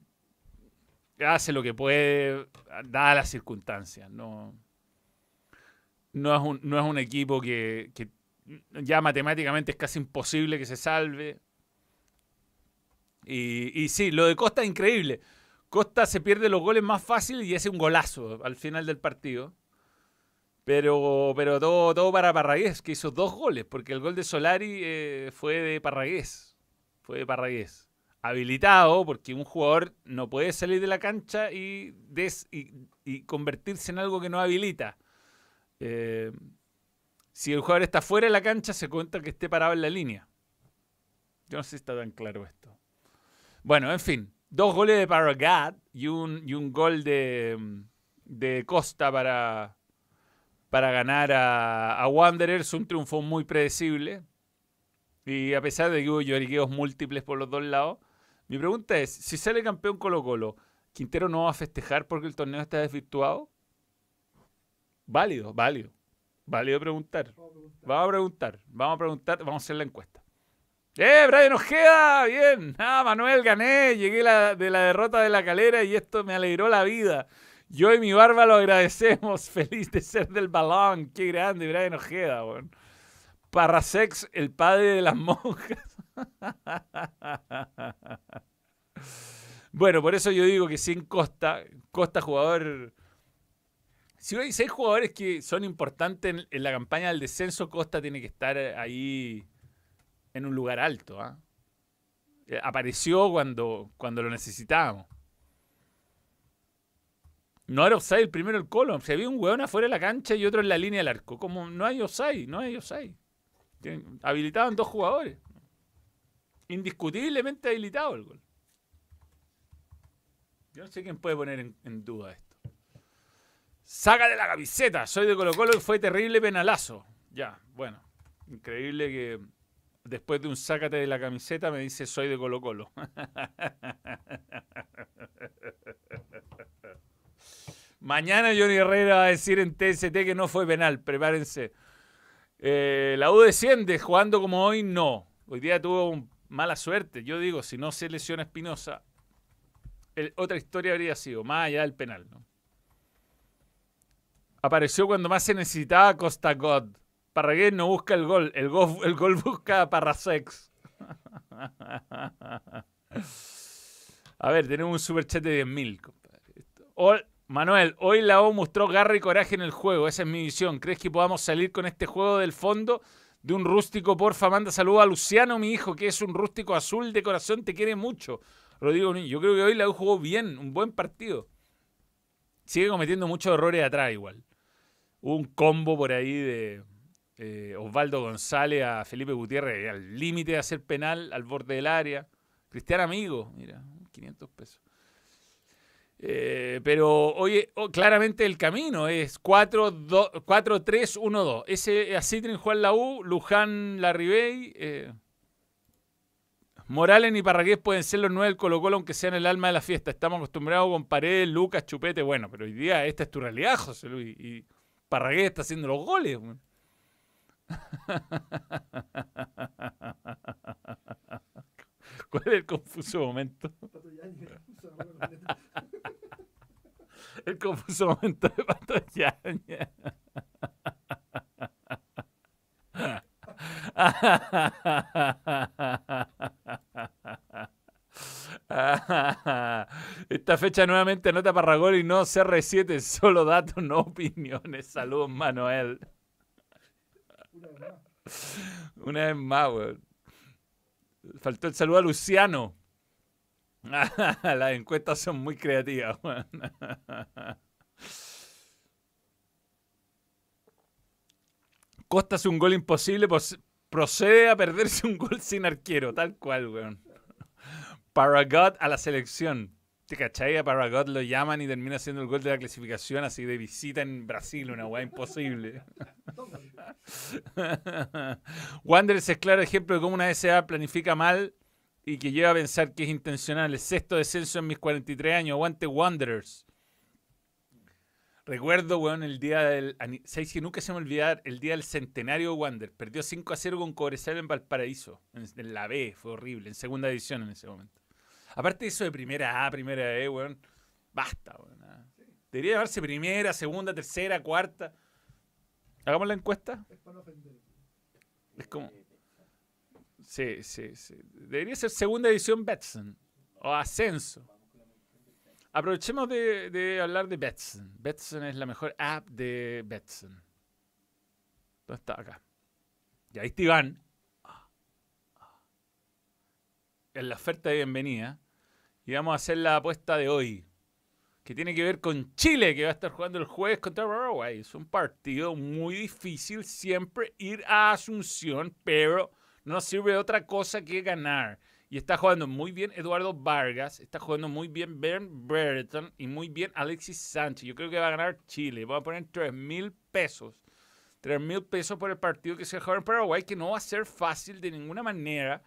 hace lo que puede, dadas las circunstancias. No, no, es, un, no es un equipo que, que ya matemáticamente es casi imposible que se salve. Y, y sí, lo de Costa es increíble. Costa se pierde los goles más fácil y hace un golazo al final del partido. Pero, pero todo, todo para Parragués, que hizo dos goles, porque el gol de Solari eh, fue de Parragués. Fue de Parragués. Habilitado, porque un jugador no puede salir de la cancha y, y, convertirse en algo que no habilita. Eh, si el jugador está fuera de la cancha, se cuenta que esté parado en la línea. Yo no sé si está tan claro esto. Bueno, en fin dos goles de Paragat y un, y un gol de, de Costa para, para ganar a, a, Wanderers. Un triunfo muy predecible. Y a pesar de que hubo lloriqueos múltiples por los dos lados, mi pregunta es, si sale campeón Colo Colo, ¿Quintero no va a festejar porque el torneo está desvirtuado? Válido, válido. Válido preguntar. Vamos a preguntar. Vamos a preguntar, vamos a hacer la encuesta. ¡Eh, Brian Ojeda! Bien. Ah, Manuel, gané. Llegué de la derrota de la calera y esto me alegró la vida. Yo y mi barba lo agradecemos. Feliz de ser del balón. Qué grande, Brian Ojeda, weón. Parrasex, el padre de las monjas. bueno, por eso yo digo que sin Costa, Costa jugador... Si hay seis jugadores que son importantes en la campaña del descenso, Costa tiene que estar ahí en un lugar alto. ¿ah? Eh, apareció cuando, cuando lo necesitábamos. No era offside el primero el Colo. Se había un hueón afuera de la cancha y otro en la línea del arco. Como no hay offside, no hay offside. Habilitaban dos jugadores. Indiscutiblemente habilitado el gol. Yo no sé quién puede poner en, duda esto. Saca de la camiseta. Soy de Colo Colo y fue terrible penalazo. Ya, bueno. Increíble que después de un sácate de la camiseta me dice soy de Colo Colo. Mañana Johnny Herrera va a decir en TST que no fue penal. Prepárense. Eh, la U desciende jugando como hoy, no. Hoy día tuvo mala suerte. Yo digo, si no se lesiona Espinosa, otra historia habría sido, más allá del penal. ¿no? Apareció cuando más se necesitaba Costa God. Parragués no busca el gol, el gol, busca a Parrasex. a ver, tenemos un superchat de 10.000, compadre. Manuel, hoy la O mostró garra y coraje en el juego. Esa es mi visión. ¿Crees que podamos salir con este juego del fondo de un rústico? Porfa, manda saludos a Luciano, mi hijo, que es un rústico azul de corazón. Te quiere mucho. Rodrigo yo creo que hoy la U jugó bien, un buen partido. Sigue cometiendo muchos errores atrás igual. Hubo un combo por ahí de eh, Osvaldo González a Felipe Gutiérrez al límite de hacer penal, al borde del área. Cristian Amigo, mira, 500 pesos. Eh, pero oye, claramente el camino es 4-3-1-2. Ese tienen Juan la U, Luján Larribey. Eh, Morales y Parragués pueden ser los nueve del Colo Colo, aunque sean el alma de la fiesta. Estamos acostumbrados con Paredes, Lucas, Chupete. Bueno, pero hoy día esta es tu realidad, José Luis. Y Parragués está haciendo los goles. ¿Cuál es el confuso momento? el confuso momento de Pato Yaña. Esta fecha nuevamente nota para Ragol y no CR7, solo datos, no opiniones. Saludos, Manuel. Una vez más, weón. Faltó el saludo a Luciano. Las encuestas son muy creativas. Costas un gol imposible, procede a perderse un gol sin arquero, tal cual, weón. Paragot a la selección. ¿Te cachai? A Paragot lo llaman y termina haciendo el gol de la clasificación así de visita en Brasil, una weá imposible. Wanderers es claro ejemplo de cómo una SA planifica mal y que lleva a pensar que es intencional. El sexto descenso en mis 43 años. Aguante Wanderers. Recuerdo, weón, el día del. ¿Sabéis que nunca se me olvidar el día del centenario de Wander? Perdió 5 a 0 con Cobresal en Valparaíso. En, la B, fue horrible. En segunda división en ese momento. Aparte de eso de primera A, primera E, weón. Basta, weón. Ah. Debería llamarse primera, segunda, tercera, cuarta. Hagamos la encuesta. Es para ofender. Es como. Sí, sí, sí. Debería ser segunda edición Betson. O ascenso. Aprovechemos de, hablar de Betson. Betson es la mejor app de Betson. ¿Dónde está? Acá. Y ahí está Iván. En la oferta de bienvenida. Y vamos a hacer la apuesta de hoy. Que tiene que ver con Chile, que va a estar jugando el jueves contra Paraguay. Es un partido muy difícil siempre ir a Asunción, pero no sirve otra cosa que ganar. Y está jugando muy bien Eduardo Vargas, está jugando muy bien Ben Brereton y muy bien Alexis Sánchez. Yo creo que va a ganar Chile. Voy a poner 3 mil pesos. 3 mil pesos por el partido que se juega en Paraguay, que no va a ser fácil de ninguna manera.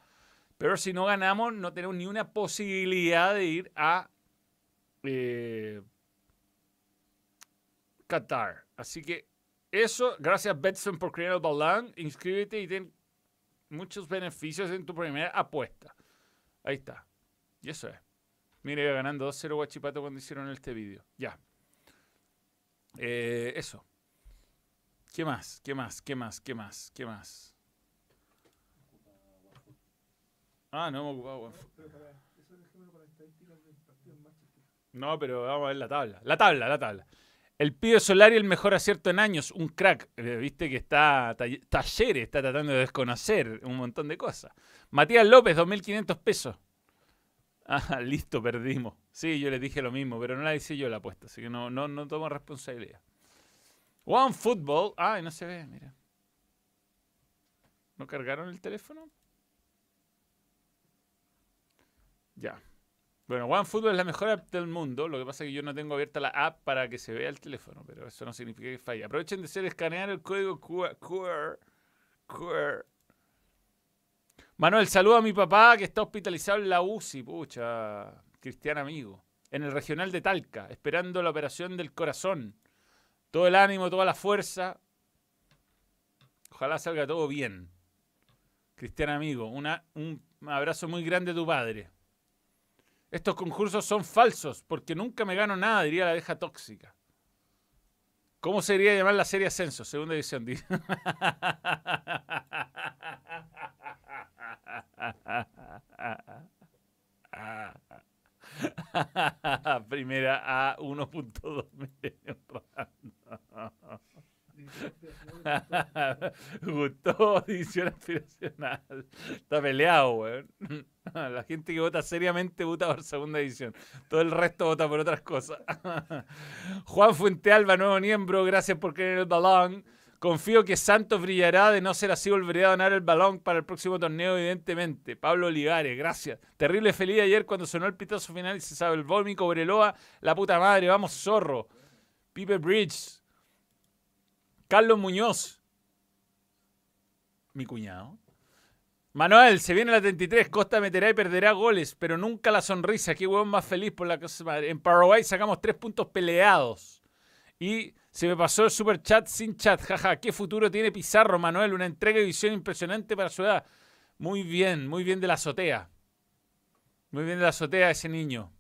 Pero si no ganamos, no tenemos ni una posibilidad de ir a eh, Qatar. Así que eso, gracias Betson por crear el balón. Inscríbete y ten muchos beneficios en tu primera apuesta. Ahí está. Y eso es. Mire, ganando 2-0 Guachipato cuando hicieron este vídeo. Ya. Eh, eso. ¿Qué más? ¿Qué más? ¿Qué más? ¿Qué más? ¿Qué más? Ah, no hemos ocupado No, pero vamos a ver la tabla. La tabla, la tabla. El Pío Solari, el mejor acierto en años, un crack, eh, viste que está talleres, está tratando de desconocer un montón de cosas. Matías López, 2.500 pesos. Ah, listo, perdimos. Sí, yo les dije lo mismo, pero no la hice yo la apuesta, así que no, no, no tomo responsabilidad. One Football. Ay, no se ve, mira. ¿No cargaron el teléfono? Ya. Bueno, OneFootball es la mejor app del mundo. Lo que pasa es que yo no tengo abierta la app para que se vea el teléfono, pero eso no significa que falle. Aprovechen de ser escanear el código QR. Manuel, saludo a mi papá que está hospitalizado en la UCI, pucha, cristiano amigo, en el regional de Talca, esperando la operación del corazón. Todo el ánimo, toda la fuerza. Ojalá salga todo bien. Cristiano amigo, un abrazo muy grande a tu padre. Estos concursos son falsos porque nunca me gano nada, diría la abeja tóxica. ¿Cómo sería llamar la serie Ascenso? Segunda edición. Primera a 1.2 milenios. Gustó edición aspiracional. Está peleado, weón. La gente que vota seriamente vota por segunda edición. Todo el resto vota por otras cosas. Juan Fuentealba, nuevo miembro, gracias por querer el balón. Confío que Santos brillará, de no ser así volveré a donar el balón para el próximo torneo, evidentemente. Pablo Olivares, gracias. Terrible feliz ayer cuando sonó el pitazo final y se sabe el vómico, Breloa, la puta madre, vamos zorro. Pipe Bridge, Carlos Muñoz. Mi cuñado. Manuel, se viene la 33, Costa meterá y perderá goles, pero nunca la sonrisa. Qué huevón más feliz por la madre. En Paraguay sacamos tres puntos peleados. Y se me pasó el super chat sin chat. Jaja, qué futuro tiene Pizarro, Manuel. Una entrega y visión impresionante para su edad. Muy bien, muy bien de la azotea. Muy bien de la azotea ese niño.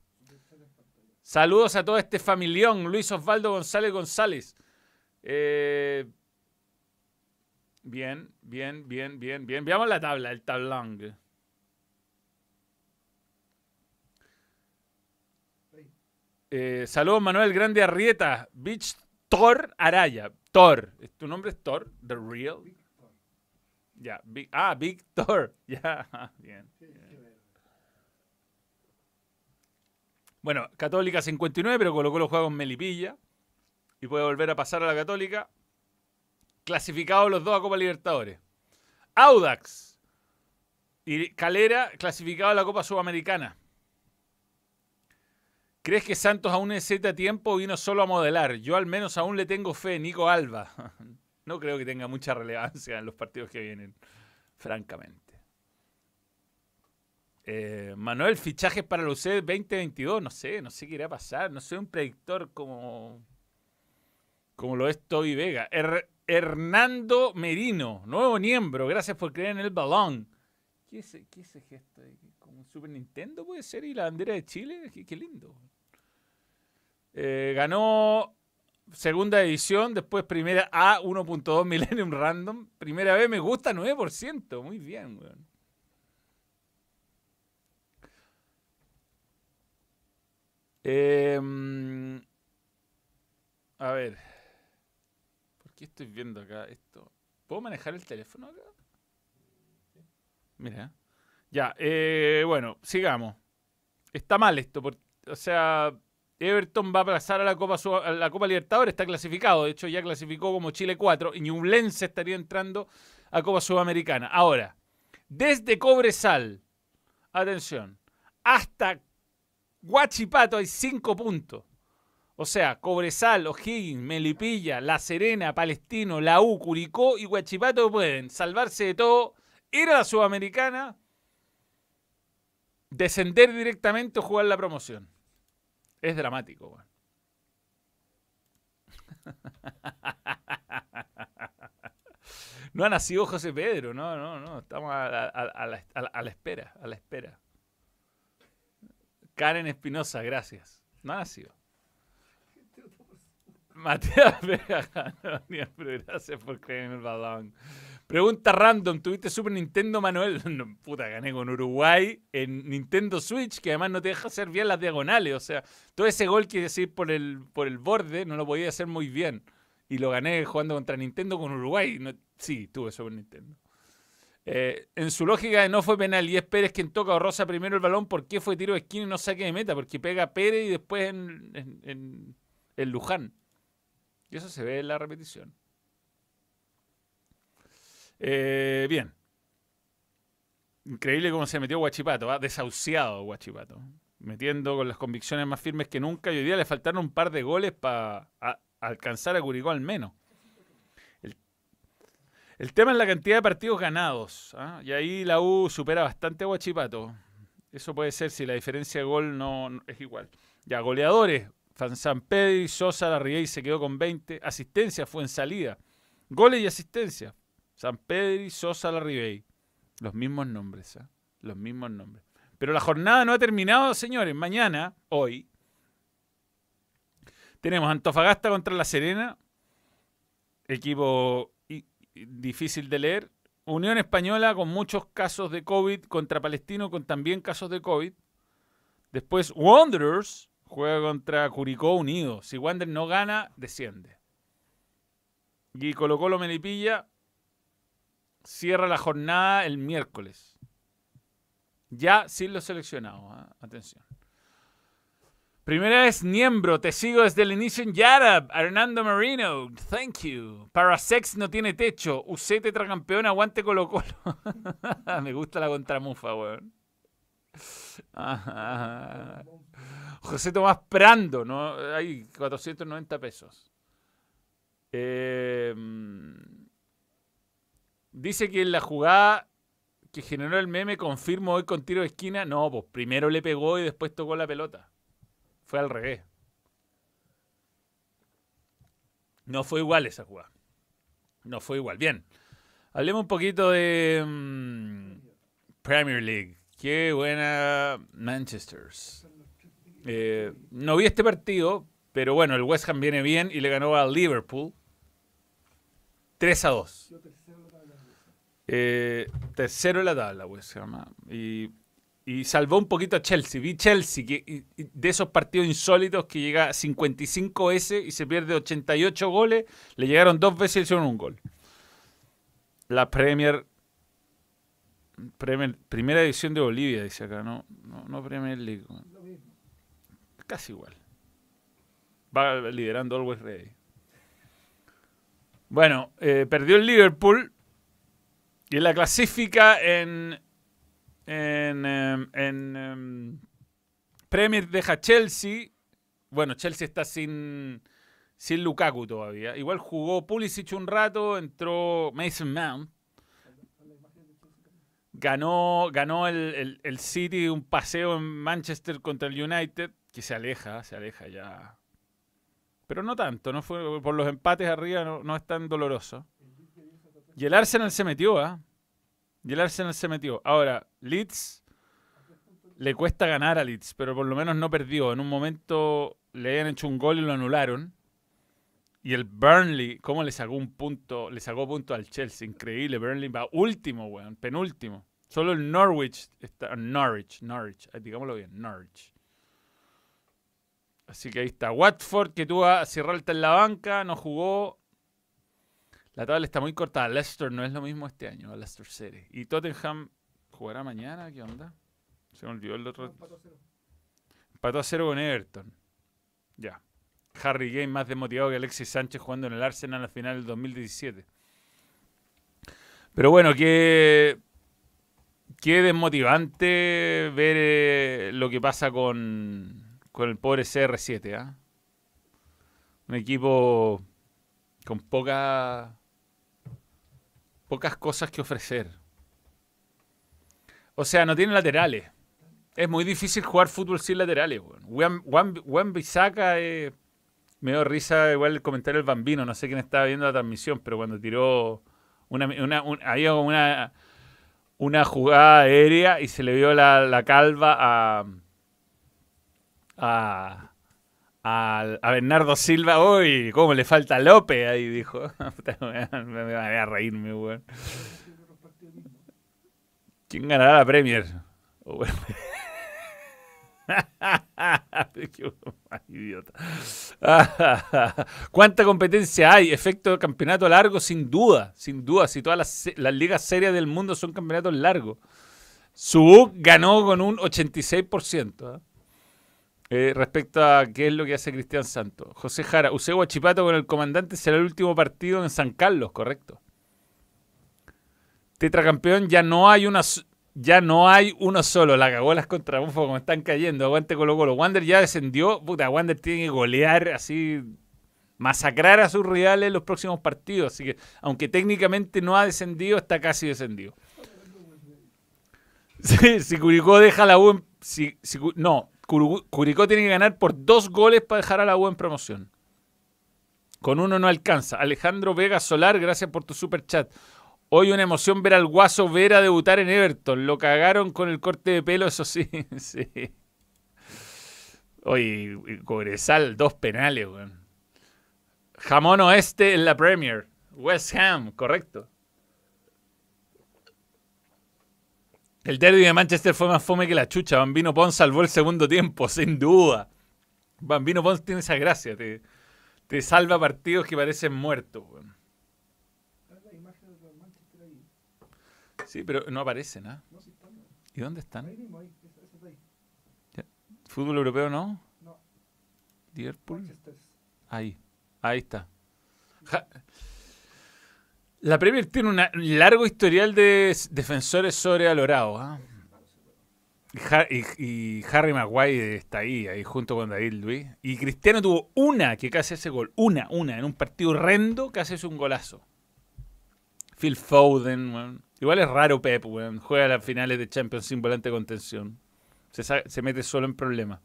Saludos a todo este familión. Luis Osvaldo González González. Eh, bien, bien, bien, bien, bien. Veamos la tabla, el tablón. Eh, saludos Manuel Grande Arrieta, Beach Thor Araya. Thor, ¿tu nombre es Thor? The Real. Ya, ah, Victor. Ya, bien. Bueno, Católica 59, pero colocó los juegos Melipilla y puede volver a pasar a la Católica. Clasificados los dos a Copa Libertadores. Audax y Calera clasificado a la Copa Sudamericana. ¿Crees que Santos aún necesita tiempo o vino solo a modelar? Yo al menos aún le tengo fe, Nico Alba. No creo que tenga mucha relevancia en los partidos que vienen, francamente. Eh, Manuel, fichajes para la UC 2022, no sé, no sé qué irá a pasar. No soy un predictor como como lo es Toby Vega. Hernando Merino, nuevo miembro, gracias por creer en el balón. ¿Qué es, qué ese gesto? ¿Como un Super Nintendo puede ser? ¿Y la bandera de Chile? Qué, lindo. Eh, ganó segunda edición, después primera A, 1.2 Millennium Random. Primera vez me gusta 9%. Muy bien, weón. Em, a ver. ¿Qué estoy viendo acá? Esto. ¿Puedo manejar el teléfono acá? Mira. Ya, eh, bueno, sigamos. Está mal esto, o sea, Everton va a pasar a la Copa, a la Copa Libertadores, está clasificado, de hecho ya clasificó como Chile 4 y Ñublense estaría entrando a Copa Sudamericana. Ahora, desde Cobresal, atención, hasta Guachipato hay 5 puntos. O sea, Cobresal, O'Higgins, Melipilla, La Serena, Palestino, La U, Curicó y Huachipato pueden salvarse de todo, ir a la Sudamericana, descender directamente o jugar la promoción. Es dramático. No ha nacido José Pedro, no, no, no. Estamos a, la, espera, a la espera. Karen Espinosa, gracias. No ha nacido. Matías Vega pero gracias por creer en el balón. Pregunta random, ¿tuviste Super Nintendo, Manuel? puta, gané con Uruguay en Nintendo Switch, que además no te deja hacer bien las diagonales. O sea, todo ese gol que decir por el, por el borde no lo podía hacer muy bien. Y lo gané jugando contra Nintendo con Uruguay. sí, tuve Super Nintendo. Eh, en su lógica de no fue penal y es Pérez quien toca o rosa primero el balón, ¿por qué fue tiro de esquina y no saque de meta? Porque pega Pérez y después en, en, Luján. Y eso se ve en la repetición. Eh, bien. Increíble cómo se metió Guachipato, ¿ah? desahuciado Guachipato. Metiendo con las convicciones más firmes que nunca. Y hoy día le faltaron un par de goles para alcanzar a Curicó al menos. El tema es la cantidad de partidos ganados. ¿ah? Y ahí la U supera bastante a Guachipato. Eso puede ser si la diferencia de gol no, es igual. Ya, goleadores. San Pedro, Sosa, Larriguey se quedó con 20. Asistencia fue en salida. Goles y asistencia. San Pedro, Sosa, Larriguey. Los mismos nombres. ¿ah? Los mismos nombres. Pero la jornada no ha terminado, señores. Mañana, hoy, tenemos Antofagasta contra La Serena. Equipo difícil de leer. Unión Española con muchos casos de COVID contra Palestino con también casos de COVID. Después Wanderers juega contra Curicó Unido. Si Wander no gana, desciende. Y Colo Colo Melipilla cierra la jornada el miércoles. Ya sin los seleccionados. ¿ah? Atención. Primera vez miembro, te sigo desde el inicio en Yarab, Hernando Marino, thank you. Parasex no tiene techo, UC tetracampeón, aguante Colo Colo. Me gusta la contramufa, weón. José Tomás Prando, ¿no? Hay 490 pesos. Em, dice que en la jugada que generó el meme, confirmo hoy con tiro de esquina. No, pues primero le pegó y después tocó la pelota. Fue al revés. No fue igual esa jugada. No fue igual. Bien. Hablemos un poquito de mm, Premier League. Qué buena Manchester. Eh, no vi este partido, pero bueno, el West Ham viene bien y le ganó a Liverpool 3 a 2. Eh, tercero en la tabla, West Ham. Y y salvó un poquito a Chelsea. Vi Chelsea, que, de esos partidos insólitos que llega a 55 S y se pierde 88 goles, le llegaron dos veces y hicieron un gol. La Premier, primera edición de Bolivia, dice acá, no, no, Premier League. Casi igual. Va liderando Always Ready. Bueno, eh, perdió el Liverpool y la clasifica en en, em, en em, Premier deja Chelsea. Bueno, Chelsea está sin, sin Lukaku todavía. Igual jugó Pulisic un rato, entró Mason Mount. Ganó, ganó el, el, City un paseo en Manchester contra el United, que se aleja, se aleja ya. Pero no tanto, no fue por los empates arriba, no, no es tan doloroso. Y el Arsenal se metió, ¿ah? Y el Arsenal se metió. Ahora, Leeds le cuesta ganar a Leeds, pero por lo menos no perdió. En un momento le habían hecho un gol y lo anularon. Y el Burnley, ¿cómo le sacó un punto? Le sacó punto al Chelsea. Increíble. Burnley va último, weón. Penúltimo. Solo el Norwich está. Norwich, Norwich. Digámoslo bien, Norwich. Así que ahí está. Watford, que tuvo a Alta en la banca, no jugó. La tabla está muy cortada. Leicester no es lo mismo este año, Leicester City. Y Tottenham jugará mañana, ¿qué onda? Se me olvidó el otro. Empató a cero. con Everton. Ya. Harry Kane más desmotivado que Alexis Sánchez jugando en el Arsenal al final del 2017. Pero bueno, qué, qué desmotivante ver eh, lo que pasa con, con el pobre CR7. ¿ah? Un equipo con poca pocas cosas que ofrecer. O sea, no tiene laterales. Es muy difícil jugar fútbol sin laterales. Juan Bisaca eh, me dio risa igual el comentario del bambino. No sé quién estaba viendo la transmisión, pero cuando tiró una, una, había una, una jugada aérea y se le vio la, la calva a, a, a, Bernardo Silva, uy, cómo le falta López, ahí dijo. me voy a reírme, weón. ¿Quién ganará la Premier? Idiota. ¿Cuánta competencia hay? Efecto de campeonato largo, sin duda, sin duda. Si todas las, ligas serias del mundo son campeonatos largos. Subuk ganó con un 86%. ¿eh? Eh, respecto a qué es lo que hace Cristian Santos. José Jara, usé Guachipato con el comandante será el último partido en San Carlos, correcto. Tetracampeón, ya no hay una ya no hay uno solo. La cagó las contra como están cayendo. Aguante Colo Colo. Wander ya descendió. Puta, Wander tiene que golear así. Masacrar a sus rivales en los próximos partidos. Así que, aunque técnicamente no ha descendido, está casi descendido. si Curicó deja la U si, no, Curicó tiene que ganar por dos goles para dejar a la U en promoción. Con uno no alcanza. Alejandro Vega Solar, gracias por tu super chat. Hoy una emoción ver al Guaso Vera debutar en Everton. Lo cagaron con el corte de pelo, eso sí. sí. Hoy, Cobresal, dos penales, weón. Jamón Oeste en la Premier. West Ham, correcto. El derby de Manchester fue más fome que la chucha. Bambino Pons salvó el segundo tiempo, sin duda. Bambino Pons tiene esa gracia. Te, te salva partidos que parecen muertos, weón. Sí, pero no aparecen, ¿ah? ¿Y dónde están? ¿Fútbol europeo no? No. Liverpool. Ahí, ahí está. La Premier tiene un largo historial de defensores sobrevalorados. ¿ah? Y, Harry Maguire está ahí, ahí junto con David Luis. Y Cristiano tuvo una que casi hace gol. Una, una, en un partido horrendo que hace un golazo. Phil Foden, Igual es raro Pep, weón. Juega las finales de Champions sin volante de contención. Se, mete solo en problemas.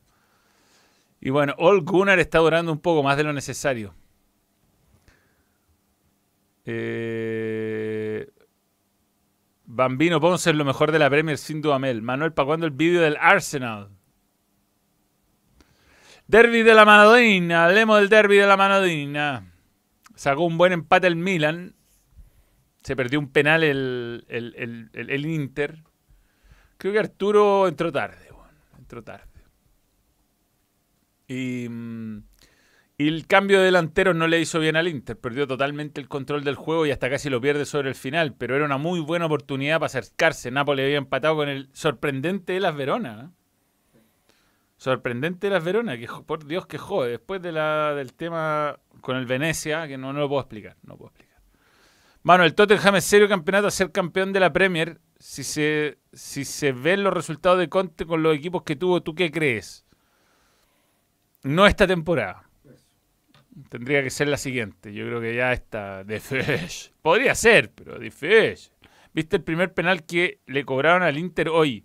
Y bueno, All Gunnar está durando un poco más de lo necesario. Eh, Bambino Ponce es lo mejor de la Premier sin duda Mel. Manuel, ¿para cuándo el vídeo del Arsenal? Derby de la Manodina. Hablemos del derby de la Manodina. Sacó un buen empate el Milan se perdió un penal el, el, Inter. Creo que Arturo entró tarde, entró tarde. Y, mm, y, el cambio de delantero no le hizo bien al Inter. Perdió totalmente el control del juego y hasta casi lo pierde sobre el final. Pero era una muy buena oportunidad para acercarse. Napoli había empatado con el sorprendente de las Verona. ¿eh? Sorprendente de las Verona, que por Dios que jode. Después de la, del tema con el Venecia, que no, no lo puedo explicar. No puedo explicar. Mano, el Tottenham es serio campeonato a ser campeón de la Premier. Si se, si se ven los resultados de Conte con los equipos que tuvo, ¿tú qué crees? No esta temporada. Tendría que ser la siguiente. Yo creo que ya está de. Podría ser, pero de. ¿Viste el primer penal que le cobraron al Inter hoy?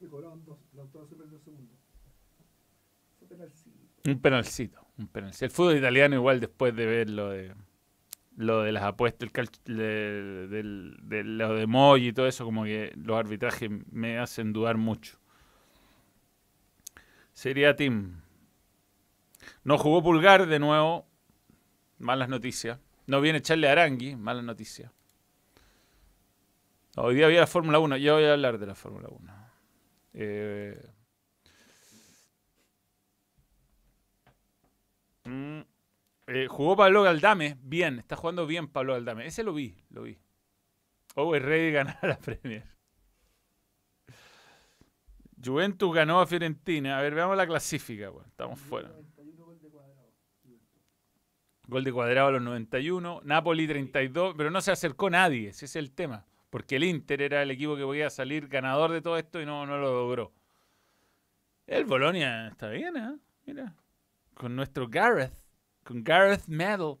Le cobraron dos, Un penalcito. El fútbol italiano igual después de ver lo de lo de las apuestas, el de, lo de Moy y todo eso, como que los arbitrajes me hacen dudar mucho. Sería Tim. No jugó Pulgar de nuevo. Malas noticias. No viene Charlie Arangui. Malas noticias. Hoy día había la Fórmula 1. Yo voy a hablar de la Fórmula 1. Eh, Mm, eh, jugó Pablo Galdame, bien, está jugando bien Pablo Galdame. Ese lo vi, lo vi. Oh, es rey de ganar la Premier. Juventus ganó a Fiorentina. A ver, veamos la clasifica, estamos fuera. Gol de cuadrado a los 91. Napoli 32, pero no se acercó nadie, ese es el tema. Porque el Inter era el equipo que podía salir ganador de todo esto y no, no lo logró. El Bolonia está bien, ¿eh? Mira con nuestro Gareth, con Gareth Medal.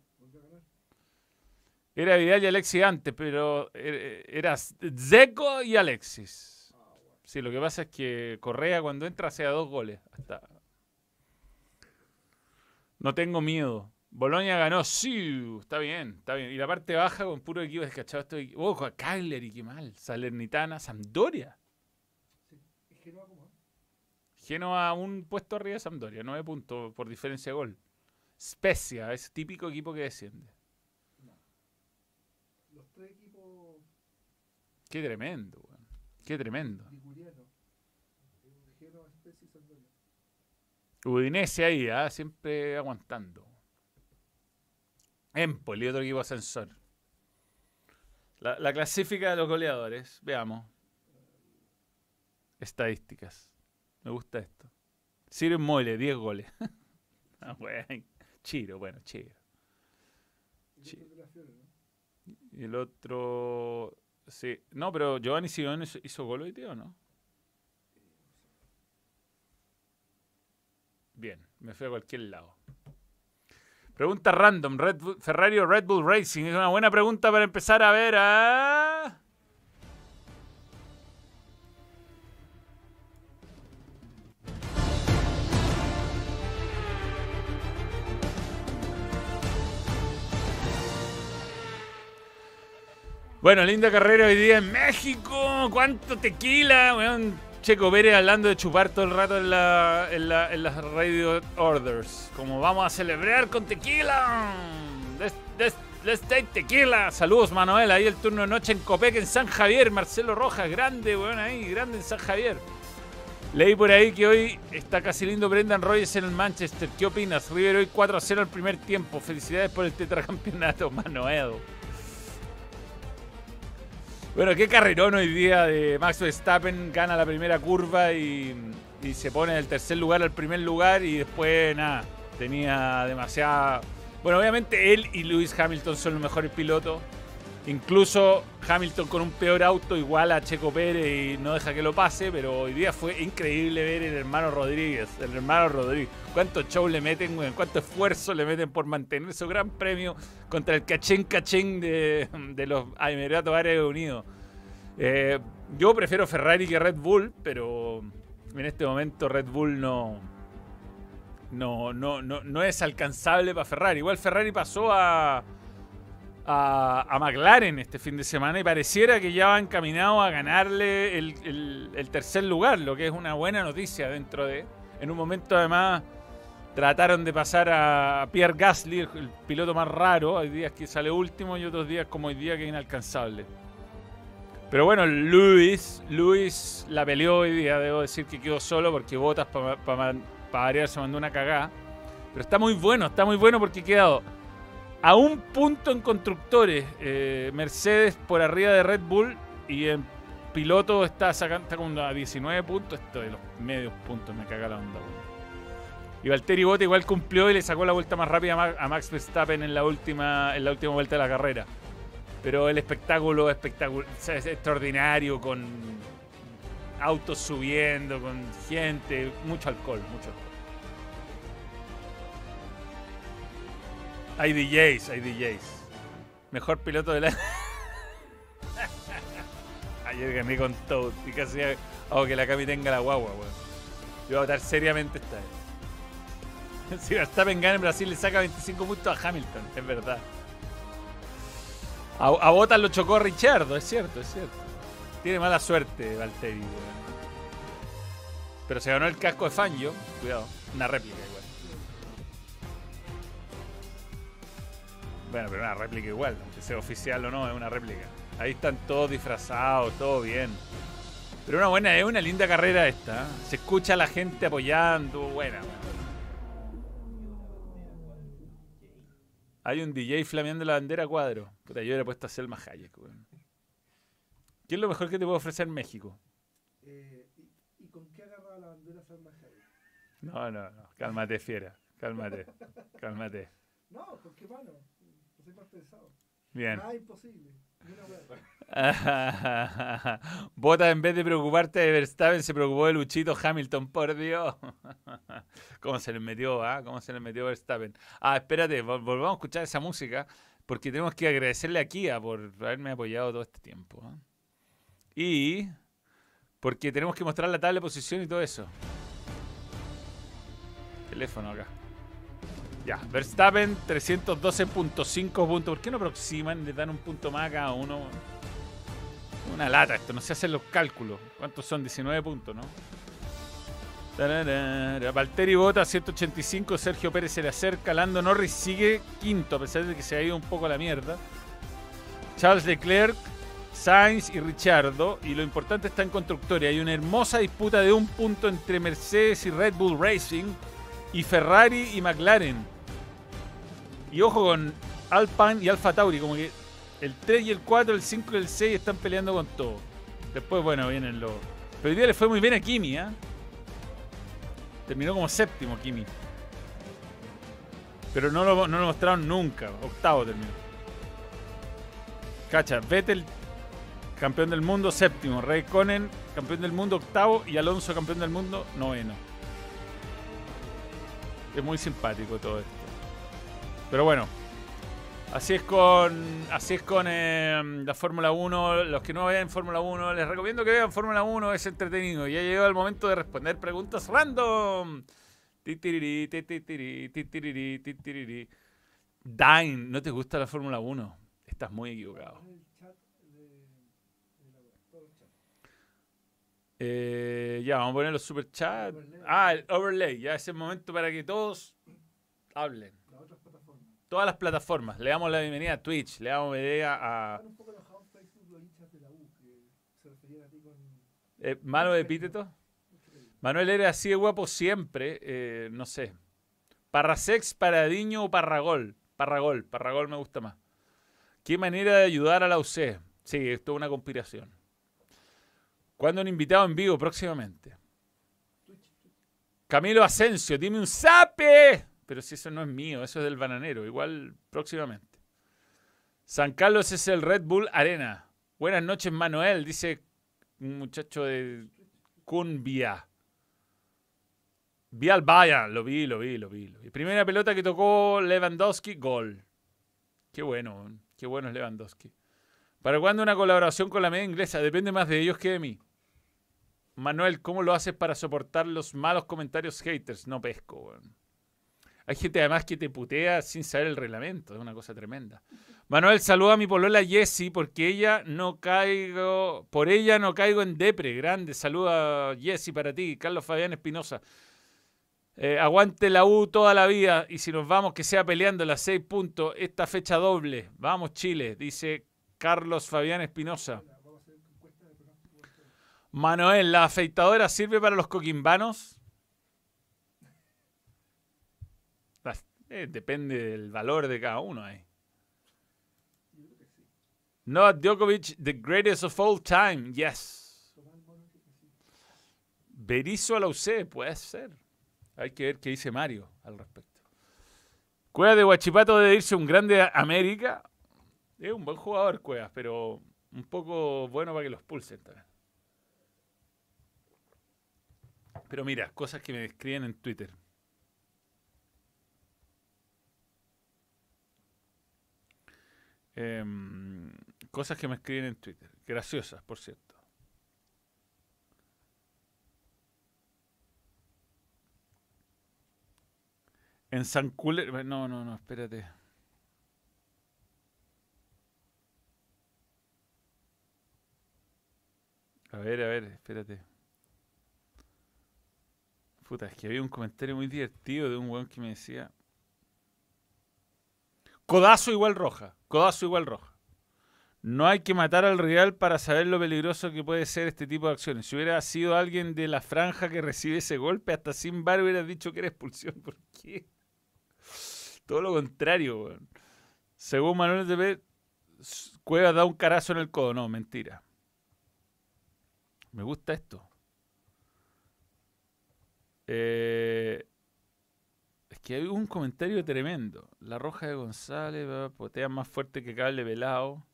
Era Vidal y Alexis antes, pero er, era Zeco y Alexis. Sí, lo que pasa es que Correa cuando entra hace dos goles. Hasta... No tengo miedo. Bolonia ganó, sí, está bien, está bien. Y la parte baja con puro equipo descachado. Estoy... Ojo, a y qué mal. Salernitana, Sampdoria. Genoa un puesto arriba de Sampdoria, nueve puntos por diferencia de gol. Spezia, ese típico equipo que desciende. Los tres equipos. Qué tremendo, weón. Qué tremendo. Udinese ahí, ¿ah? siempre aguantando. Empoli, otro equipo ascensor. La, la clasifica de los goleadores. Veamos. Estadísticas. Me gusta esto. Ciro Mole, 10 goles. ah, bueno. Chiro, bueno, Chiro. Y el otro. Sí. No, pero Giovanni Sion hizo gol hoy, tío, ¿no? Bien, me fui a cualquier lado. Pregunta random, Red Ferrari o Red Bull Racing. Es una buena pregunta para empezar a ver a... Bueno, linda carrera hoy día en México. ¿Cuánto tequila? Checo Pérez hablando de chupar todo el rato en, la, en, la, en las radio orders. Como vamos a celebrar con tequila. Let's, take tequila. Saludos, Manuel. Ahí el turno de noche en Copec, en San Javier. Marcelo Rojas, grande, weón, ahí, grande en San Javier. Leí por ahí que hoy está casi lindo Brendan Rogers en el Manchester. ¿Qué opinas? River hoy 4 a 0 al primer tiempo. Felicidades por el tetracampeonato, Manuel. Bueno, qué carrerón hoy día de Max Verstappen. Gana la primera curva y, se pone en el tercer lugar al primer lugar y después nada. Tenía demasiada... Bueno, obviamente él y Lewis Hamilton son los mejores pilotos. Incluso Hamilton con un peor auto igual a Checo Pérez y no deja que lo pase, pero hoy día fue increíble ver el hermano Rodríguez, el hermano Rodríguez. Cuánto show le meten, cuánto esfuerzo le meten por mantener su gran premio contra el cachén cachén de, los Emiratos Árabes Unidos. Eh, yo prefiero Ferrari que Red Bull, pero en este momento Red Bull no, no, no, no, no es alcanzable para Ferrari. Igual Ferrari pasó a a, McLaren este fin de semana y pareciera que ya va encaminado a ganarle el, tercer lugar, lo que es una buena noticia dentro de... En un momento además trataron de pasar a Pierre Gasly, el piloto más raro, hay días que sale último y otros días como hoy día que es inalcanzable. Pero bueno, Luis, Luis la peleó hoy día, debo decir que quedó solo porque Botas para variar se mandó una cagada. Pero está muy bueno, está muy bueno porque quedado a un punto en constructores. Eh, Mercedes por arriba de Red Bull y en piloto está sacando a 19 puntos. Esto de los medios puntos me caga la onda. Y Valtteri Bota igual cumplió y le sacó la vuelta más rápida a Max Verstappen en la última, en la última vuelta de la carrera. Pero el espectáculo, espectáculo es extraordinario con autos subiendo, con gente, mucho alcohol, mucho alcohol. Hay DJs, hay DJs. Mejor piloto de la. Ayer gané con Toad y casi hago que la Cami tenga la guagua, weón. Yo voy a votar seriamente esta vez. Si Verstappen gana en Brasil, le saca 25 puntos a Hamilton, es verdad. A, a Botas lo chocó Richardo, es cierto, es cierto. Tiene mala suerte, Valtteri, weón. Pero se ganó el casco de Fangio. Cuidado, una réplica. Bueno, pero una réplica igual, aunque sea oficial o no, es una réplica. Ahí están todos disfrazados, todo bien. Pero una buena, es una linda carrera esta. ¿eh? Se escucha a la gente apoyando, buena. Hay un DJ flameando la bandera cuadro. Puta, yo le he puesto a Selma Hayek, ¿Qué es lo mejor que te puedo ofrecer México? Eh, ¿y, con qué agarraba la bandera Selma Hayek? No, no, no. Cálmate, fiera. Cálmate. Cálmate. No, ¿con qué mano? Bien. Nada imposible. Bota en vez de preocuparte de Verstappen se preocupó de Luchito Hamilton, por Dios. ¿Cómo se le metió, ah? ¿Cómo se le metió Verstappen? Ah, espérate, volvamos a escuchar esa música porque tenemos que agradecerle a Kia por haberme apoyado todo este tiempo. ¿ah? Y porque tenemos que mostrar la tabla de posición y todo eso. Teléfono acá. Ya, Verstappen 312.5 puntos. ¿Por qué no aproximan? Le dan un punto más a cada uno. Una lata esto, no se hacen los cálculos. ¿Cuántos son? 19 puntos, ¿no? Valtteri Bota 185, Sergio Pérez se le acerca, Lando Norris sigue quinto a pesar de que se ha ido un poco a la mierda. Charles Leclerc Sainz y Richardo. Y lo importante está en constructoria. Hay una hermosa disputa de un punto entre Mercedes y Red Bull Racing y Ferrari y McLaren. Y ojo con Alpine y Alfa Tauri, como que el 3 y el 4, el 5 y el 6 están peleando con todo. Después, bueno, vienen los. Pero hoy día le fue muy bien a Kimi, ¿eh? Terminó como séptimo Kimi. Pero no lo, no lo mostraron nunca. Octavo terminó. Cacha, Vettel, campeón del mundo, séptimo. Conen, campeón del mundo, octavo. Y Alonso, campeón del mundo, noveno. Es muy simpático todo esto. Pero bueno, Así es con, así es con em, la Fórmula 1. Los que no vean Fórmula 1, les recomiendo que vean Fórmula 1, es entretenido. Ya llegó el momento de responder preguntas random. Dine, ¿no te gusta la Fórmula 1? Estás muy equivocado. Eh, ya, vamos a poner los super chats. Ah, el overlay. Ya es el momento para que todos hablen todas las plataformas. Le damos la bienvenida a Twitch, le damos la bienvenida a. Eh, ¿Malo de epíteto? Manuel era así de guapo siempre, eh, no sé. Parrasex, Paradiño o Parragol. Parragol, Parragol me gusta más. ¿Qué manera de ayudar a la UC? Sí, esto es una conspiración. ¿Cuándo un invitado en vivo próximamente? Camilo Asensio, dime un zape. Pero si eso no es mío, eso es del bananero. Igual próximamente. San Carlos es el Red Bull Arena. Buenas noches, Manuel, dice un muchacho de Cumbia. Vial Vaya, lo vi, lo vi, lo vi. Lo vi. Primera pelota que tocó Lewandowski, gol. Qué bueno, qué bueno es Lewandowski. ¿Para cuándo una colaboración con la media inglesa? Depende más de ellos que de mí. Manuel, ¿cómo lo haces para soportar los malos comentarios haters? No pesco, hay gente además que te putea sin saber el reglamento, es una cosa tremenda. Manuel, saluda a mi polola Jessie porque ella no caigo, por ella no caigo en depre. Grande, saluda Jessie para ti, Carlos Fabián Espinosa. Eh, aguante la U toda la vida y si nos vamos que sea peleando las seis puntos, esta fecha doble. Vamos Chile, dice Carlos Fabián Espinosa. Manuel, ¿la afeitadora sirve para los coquimbanos? Eh, depende del valor de cada uno ahí. Noah Djokovic, the greatest of all time. Yes. Berizzo a la UC, puede ser. Hay que ver qué dice Mario al respecto. Cueva de Guachipato debe irse un grande América. Es un buen jugador, Cuevas, pero un poco bueno para que los pulsen también. Pero mira, cosas que me escriben en Twitter. Em, cosas que me escriben en Twitter. Graciosas, por cierto. En San Culer... No, no, no, espérate. A ver, a ver, espérate. Puta, es que había un comentario muy divertido de un weón que me decía. Codazo igual roja. Codazo igual roja. No hay que matar al rival para saber lo peligroso que puede ser este tipo de acciones. Si hubiera sido alguien de la franja que recibe ese golpe, hasta sin bar hubieras dicho que era expulsión. ¿Por qué? Todo lo contrario, Según Manuel de Cueva da un carazo en el codo. No, mentira. Me gusta esto. Eh, que hay un comentario tremendo. La roja de González, potea más fuerte que cable velado.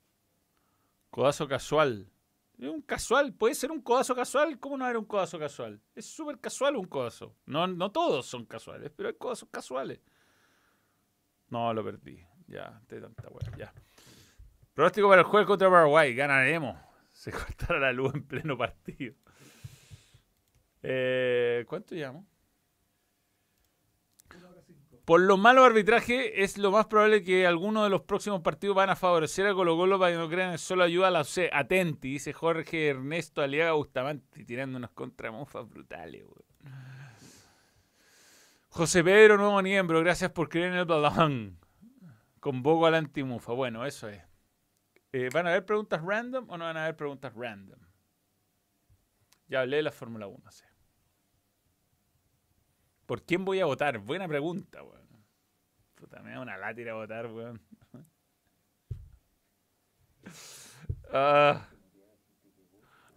Codazo casual. Es un casual, puede ser un codazo casual. ¿Cómo no era un codazo casual? Es súper casual un codazo. No, no todos son casuales, pero hay codazos casuales. No, lo perdí. Ya, de tanta wea, ya. Pronóstico para el juego contra Paraguay. Ganaremos. Se cortará la luz en pleno partido. Eh, ¿Cuánto llamo? Por los malos arbitrajes, es lo más probable que algunos de los próximos partidos van a favorecer a Colo Colo para que no crean que solo ayuda a la C. Atenti, dice Jorge Ernesto Aliaga Bustamante, tirando unas contramufas brutales. José Pedro, nuevo miembro, gracias por creer en el balón. Convoco al antimufa. Bueno, eso es. Eh, ¿Van a haber preguntas random o no van a haber preguntas random? Ya hablé de la Fórmula 1, sí. ¿Por quién voy a votar? Buena pregunta, weón. Puta, me da una látira votar, weón. Ah.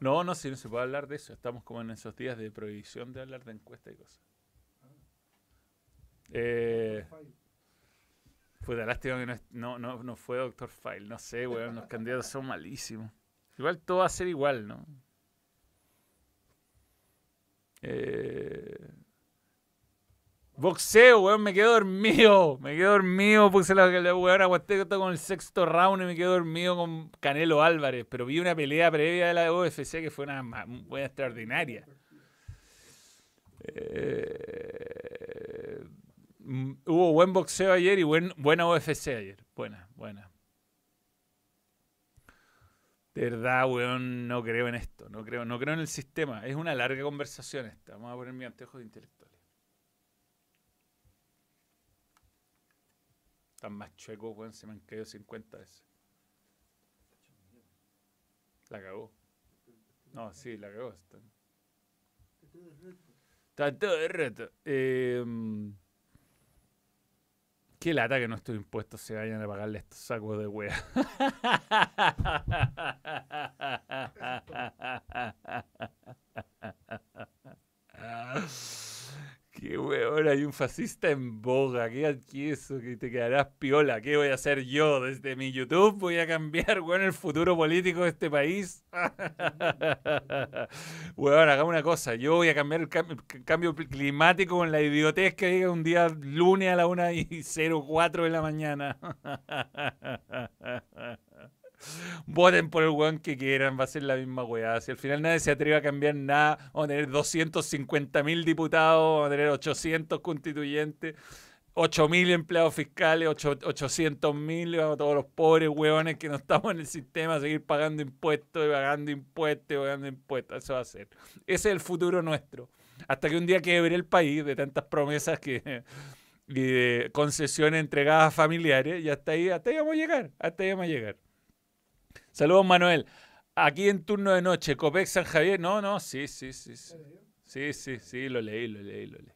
No, no, si no se puede hablar de eso. Estamos como en esos días de prohibición de hablar de encuestas y cosas. Eh, la lástima que no, no, no, fue Doctor File. No sé, weón. Los candidatos son malísimos. Igual todo va a ser igual, ¿no? Eh, Boxeo, weón, me quedo dormido. Me quedo dormido. Puse la, weón, aguanté con el sexto round y me quedo dormido con Canelo Álvarez. Pero vi una pelea previa de la UFC que fue una buena extraordinaria. Eh, hubo buen boxeo ayer y buen, buena UFC ayer. Buena, buena. De verdad, weón, no creo en esto. No creo, no creo en el sistema. Es una larga conversación esta. Vamos a poner mi anteojo de intelectual. más chuecos, weón, se me han caído 50 veces. La cagó. No, sí, la cagó. Está, está todo de reto. Eh, qué lata que nuestros impuestos se vayan a pagarle estos sacos de wea. Qué weón, hay un fascista en boga. ¿Qué eso? Que te quedarás piola. ¿Qué voy a hacer yo? Desde mi YouTube voy a cambiar, weón, el futuro político de este país. weón, hagamos una cosa. Yo voy a cambiar el, cambio climático con la idiotez que diga un día lunes a la 1 y 04 de la mañana. Voten por el weón que quieran, va a ser la misma weá. Si al final nadie se atreve a cambiar nada, vamos a tener 250 mil diputados, vamos a tener 800 constituyentes, 8 mil empleados fiscales, 800 mil, todos los pobres weones que no estamos en el sistema a seguir pagando impuestos y pagando impuestos y pagando impuestos. Eso va a ser. Ese es el futuro nuestro. Hasta que un día quebre el país de tantas promesas que y de concesiones entregadas a familiares, y hasta ahí, hasta ahí vamos a llegar, hasta ahí vamos a llegar. Saludos, Manuel. Aquí en turno de noche, Copec San Javier. No, no, sí, sí, sí. Sí, sí, sí, sí lo leí, lo leí, lo leí.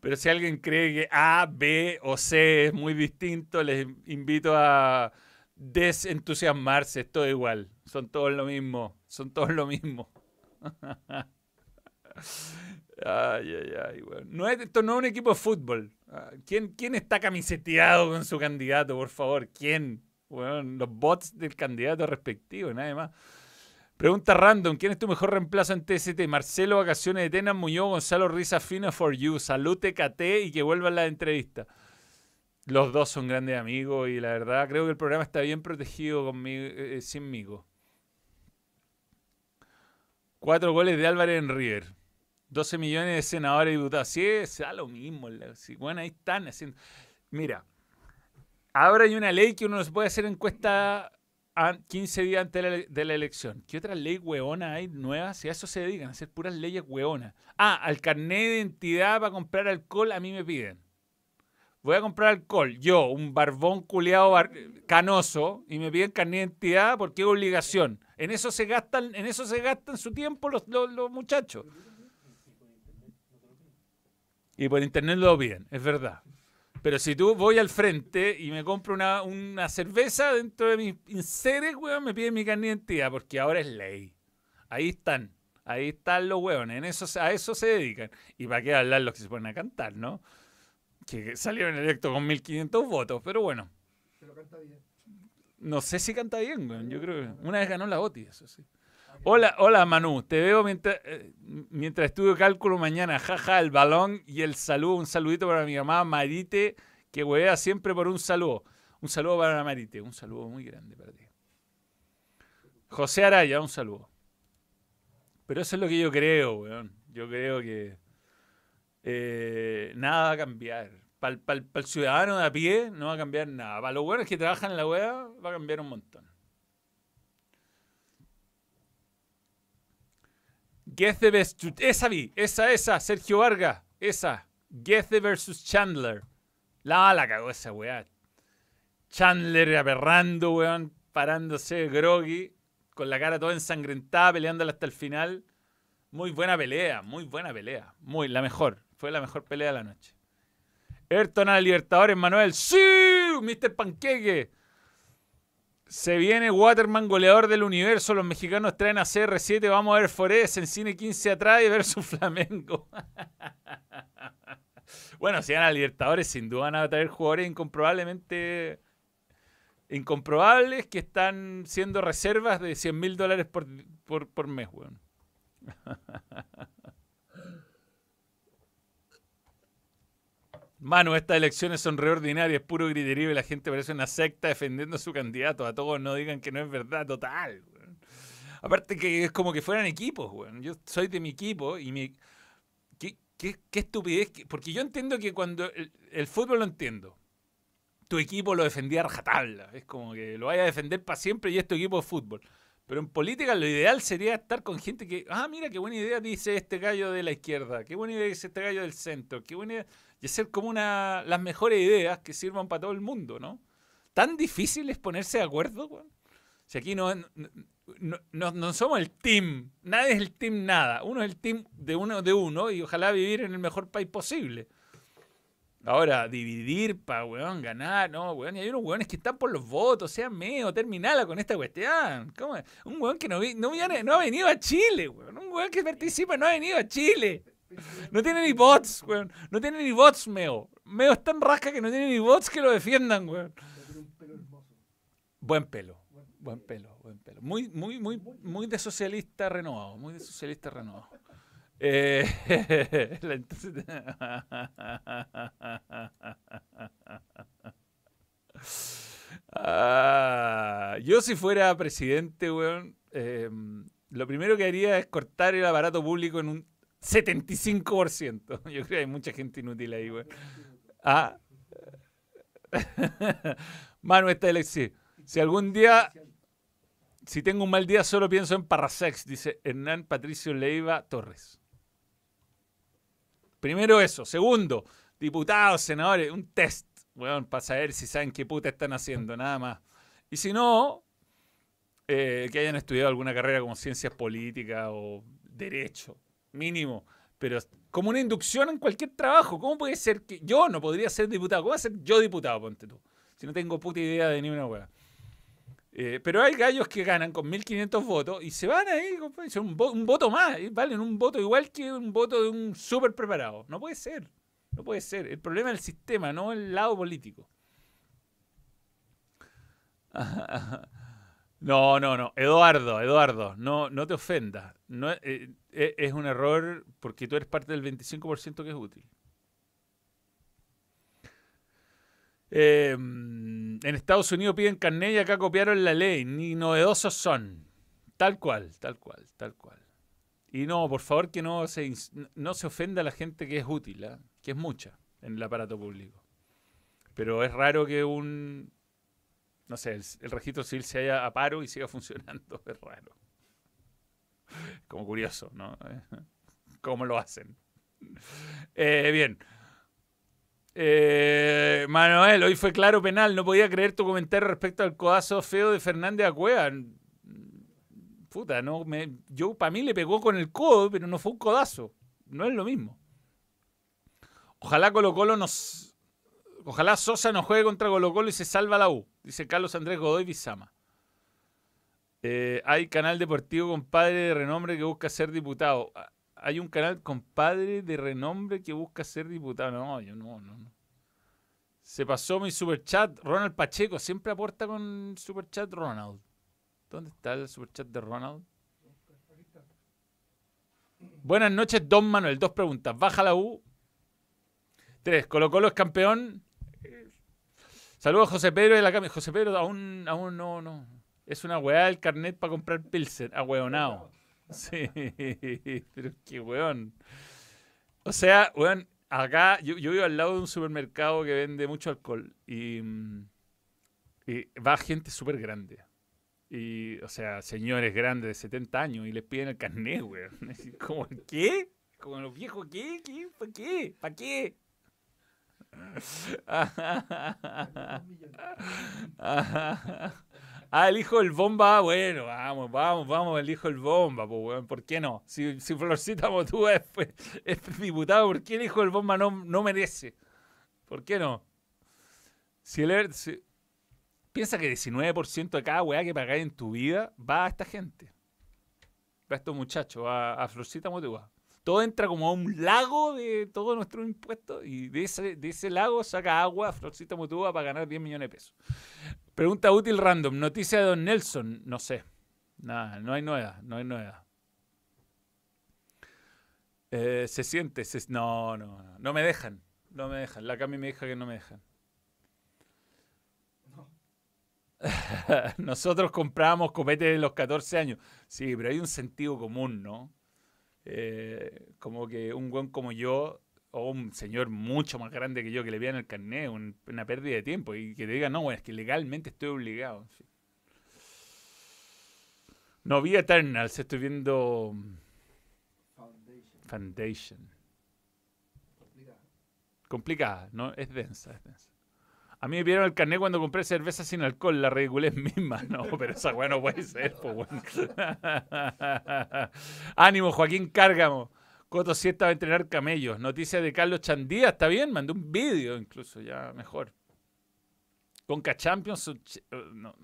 Pero si alguien cree que A, B o C es muy distinto, les invito a desentusiasmarse. Es todo igual. Son todos lo mismo. Son todos lo mismo. Ay, ay, ay, no es, esto no es un equipo de fútbol. Ah, ¿Quién, ¿Quién está camiseteado con su candidato, por favor? ¿Quién? Bueno, los bots del candidato respectivo, nada más. Pregunta random, ¿quién es tu mejor reemplazo en TST? Marcelo Vacaciones de Tenas, Muñoz, Gonzalo Risa Fino for You. Salud TKT y que vuelvan la entrevista. Los dos son grandes amigos y la verdad creo que el programa está bien protegido conmigo, eh, sinmigo. Cuatro goles de Álvarez en River. 12 millones de senadores y diputados. Sí, da lo mismo. bueno, ahí están haciendo. Mira, ahora hay una ley que uno no se puede hacer encuesta a 15 días antes de la, elección. ¿Qué otra ley hueona hay nueva? Si a eso se dedican, a hacer puras leyes hueonas. Ah, al carnet de identidad para comprar alcohol a mí me piden. Voy a comprar alcohol, yo, un barbón culeado canoso, y me piden carnet de identidad porque es obligación. En eso se gastan, en eso se gastan su tiempo los, los muchachos. Y por internet lo piden, es verdad. Pero si tú voy al frente y me compro una, una cerveza dentro de mis inseres, weón, me piden mi carnet de identidad, porque ahora es ley. Ahí están. Ahí están los. En eso, a eso se dedican. Y para qué hablar los que se ponen a cantar, ¿no? Que salieron electos con 1500 votos, pero bueno. Pero canta bien. No sé si canta bien, weón. Yo creo que una vez ganó la OTI, eso sí. Hola, hola Manu, te veo mientras, eh, mientras estudio cálculo mañana, jaja, el balón y el saludo, un saludito para mi mamá Marite, que huevea siempre por un saludo. Un saludo para Marite, un saludo muy grande para ti. José Araya, un saludo. Pero eso es lo que yo creo, weón. Yo creo que eh, nada va a cambiar. Para el, ciudadano de a pie no va a cambiar nada. Para los buenos que trabajan en la wea va a cambiar un montón. Gethe versus. Esa vi, esa, esa, Sergio Vargas, esa. Gethe versus Chandler. La, la cagó esa weá. Chandler aberrando, weón, parándose groggy, con la cara toda ensangrentada, peleándola hasta el final. Muy buena pelea, muy buena pelea. Muy, la mejor. Fue la mejor pelea de la noche. Ayrton a Libertadores, Manuel. ¡Sí! Mr. Panqueque. Se viene Waterman, goleador del universo. Los mexicanos traen a CR7. Vamos a ver Forest en cine 15 atrás y ver su Flamengo. bueno, si van a Libertadores, sin duda van a traer jugadores incomprobablemente incomprobables que están siendo reservas de 100 mil dólares por, por, por mes, weón. Manu, estas elecciones son reordinarias, puro griterío y la gente parece una secta defendiendo a su candidato. A todos no digan que no es verdad, total. Aparte que es como que fueran equipos, weón. Yo soy de mi equipo y mi... ¿Qué, qué, qué estupidez? Porque yo entiendo que cuando... El, fútbol lo entiendo. Tu equipo lo defendía a rajatabla. Es como que lo vaya a defender para siempre y es tu equipo de fútbol. Pero en política lo ideal sería estar con gente que, ah, mira, qué buena idea dice este gallo de la izquierda, qué buena idea dice este gallo del centro, qué buena idea. Y hacer como una, las mejores ideas que sirvan para todo el mundo, ¿no? Tan difícil es ponerse de acuerdo, Si aquí no, no, no, somos el team, nadie es el team nada. Uno es el team de uno de uno y ojalá vivir en el mejor país posible. Ahora, dividir para, weón, ganar, no, weón. Y hay unos weones que están por los votos, sean medio, terminala con esta cuestión. ¿Cómo? Un weón que no, no, no ha venido a Chile, weón. Un weón que participa no ha venido a Chile. No tiene ni bots, weón. No tiene ni bots, Meo. Meo es tan rasca que no tiene ni bots que lo defiendan, weón. Buen pelo. Buen pelo, buen pelo. Muy, muy, muy, muy de socialista renovado. Muy de socialista renovado. Eh, ah, yo si fuera presidente, weón, em, lo primero que haría es cortar el aparato público en un 75%. Yo creo que hay mucha gente inútil ahí, weón. Ah. Manu, esta elección. Si algún día si tengo un mal día, solo pienso en Parrasex, dice Hernán Patricio Leiva Torres. Primero eso. Segundo, diputados, senadores, un test, bueno, para saber si saben qué puta están haciendo, nada más. Y si no, eh, que hayan estudiado alguna carrera como ciencias políticas o derecho, mínimo. Pero como una inducción en cualquier trabajo. ¿Cómo puede ser que yo no podría ser diputado? ¿Cómo voy a ser yo diputado, ponte tú? Si no tengo puta idea de ni una hueá. Eh, pero hay gallos que ganan con 1500 votos y se van ahí, son un, voto más, valen un voto igual que un voto de un súper preparado. No puede ser, no puede ser. El problema es el sistema, no el lado político. No, no, no. Eduardo, Eduardo, no, no te ofendas. Eh, eh, es un error porque tú eres parte del 25% que es útil. Em, en Estados Unidos piden carnet y acá copiaron la ley. Ni novedosos son. Tal cual, tal cual, tal cual. Y no, por favor que no se, no se ofenda a la gente que es útil, ¿ah? que es mucha en el aparato público. Pero es raro que un, no sé, el, registro civil se haya a paro y siga funcionando. Es raro. Como curioso, ¿no? ¿Cómo lo hacen? Eh, bien. Eh, Manuel, hoy fue claro penal. No podía creer tu comentario respecto al codazo feo de Fernández Acuea. Puta, no, me, yo para mí le pegó con el codo, pero no fue un codazo. No es lo mismo. Ojalá Colo Colo nos. Ojalá Sosa no juegue contra Colo Colo y se salva la U, dice Carlos Andrés Godoy Bizama. Eh, hay canal deportivo compadre de renombre que busca ser diputado hay un canal compadre de renombre que busca ser diputado. No, yo no, no, no. Se pasó mi superchat. Ronald Pacheco siempre aporta con superchat Ronald. ¿Dónde está el superchat de Ronald? Buenas noches, Don Manuel. Dos preguntas. Baja la U. Tres. Colo Colo es campeón. Saludos a José Pedro de la cama. José Pedro aún, aún no, no. Es una weá el carnet para comprar Pilsen. Ahueonado. Sí, pero qué weón. O sea, weón, acá yo, yo vivo al lado de un supermercado que vende mucho alcohol y, mm, y va gente súper grande. Y, o sea, señores grandes de 70 años y les piden el carnet, weón. Como, ¿qué? Como los viejos, ¿qué? ¿Qué? ¿Para qué? ¿Para qué? Ah, el hijo del bomba, bueno, vamos, vamos, vamos, el hijo del bomba, pues, ¿por qué no? Si, Florcita Motúa es, es, diputado, ¿por qué el hijo del bomba no, no merece? ¿Por qué no? Si el, piensa que 19% de cada weá que pagáis en tu vida va a esta gente. Va a estos muchachos, a, a Florcita Motúa todo entra como a un lago de todos nuestros impuestos y de ese, de ese lago saca agua Florcita Motúa para ganar 10 millones de pesos. Pregunta útil random. Noticia de Don Nelson. No sé. Nada, no hay novedad, no hay novedad. Eh, se siente, no, no, no, no me dejan, no me dejan. La Cami me dijo que no me dejan. Nosotros compramos copete de los 14 años. Sí, pero hay un sentido común, ¿no? Eh, como que un buen como yo o un señor mucho más grande que yo que le vean el carnet, una pérdida de tiempo y que te diga, no, bueno, es que legalmente estoy obligado. No vi Eternals, estoy viendo Foundation. Foundation. Complicada, ¿no? Es densa, es densa. A mí me pidieron el carnet cuando compré cerveza sin alcohol, la ridiculez misma. No, pero esa weá no puede ser, pues bueno. Ánimo, Joaquín Cárgamo. Coto Siesta va a entrenar camellos. Noticias de Carlos Chandía, está bien, mandó un vídeo incluso, ya mejor. Conca Champions. Eh, no.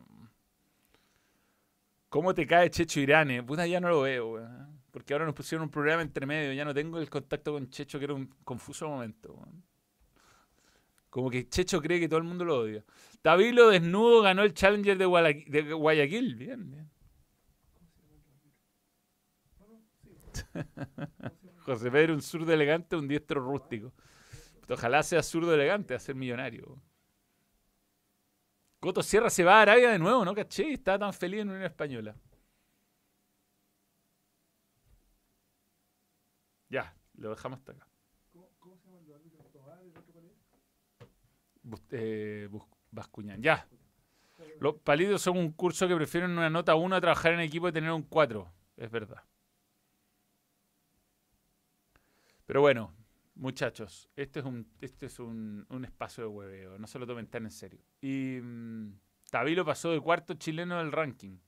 ¿Cómo te cae Checho Irane? Puta, ya no lo veo, weón. Porque ahora nos pusieron un programa entre medio. Ya no tengo el contacto con Checho, que era un confuso momento. Weón. Como que Checho cree que todo el mundo lo odia. Tabilo desnudo ganó el Challenger de, Guayaquil. Bien, bien. José Pedro, un zurdo elegante, un diestro rústico. ojalá sea zurdo elegante a ser millonario. Coto Sierra se va a Arabia de nuevo, ¿no? Caché, está tan feliz en Unión Española. Ya, lo dejamos hasta acá. Eh. Ya. Los palitos son un curso que prefieren una nota 1 a trabajar en equipo y tener un 4. Es verdad. Pero bueno, muchachos, este es un, este es un, espacio de hueveo. No se lo tomen tan en serio. Y mm, Tabilo pasó de cuarto chileno del ranking.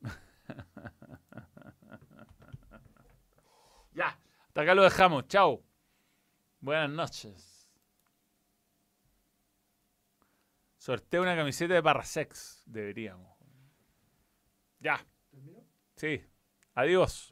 ya, hasta acá lo dejamos. Chao. Buenas noches. Sorteo una camiseta de Parrasex. Deberíamos. Ya. Sí. Adiós.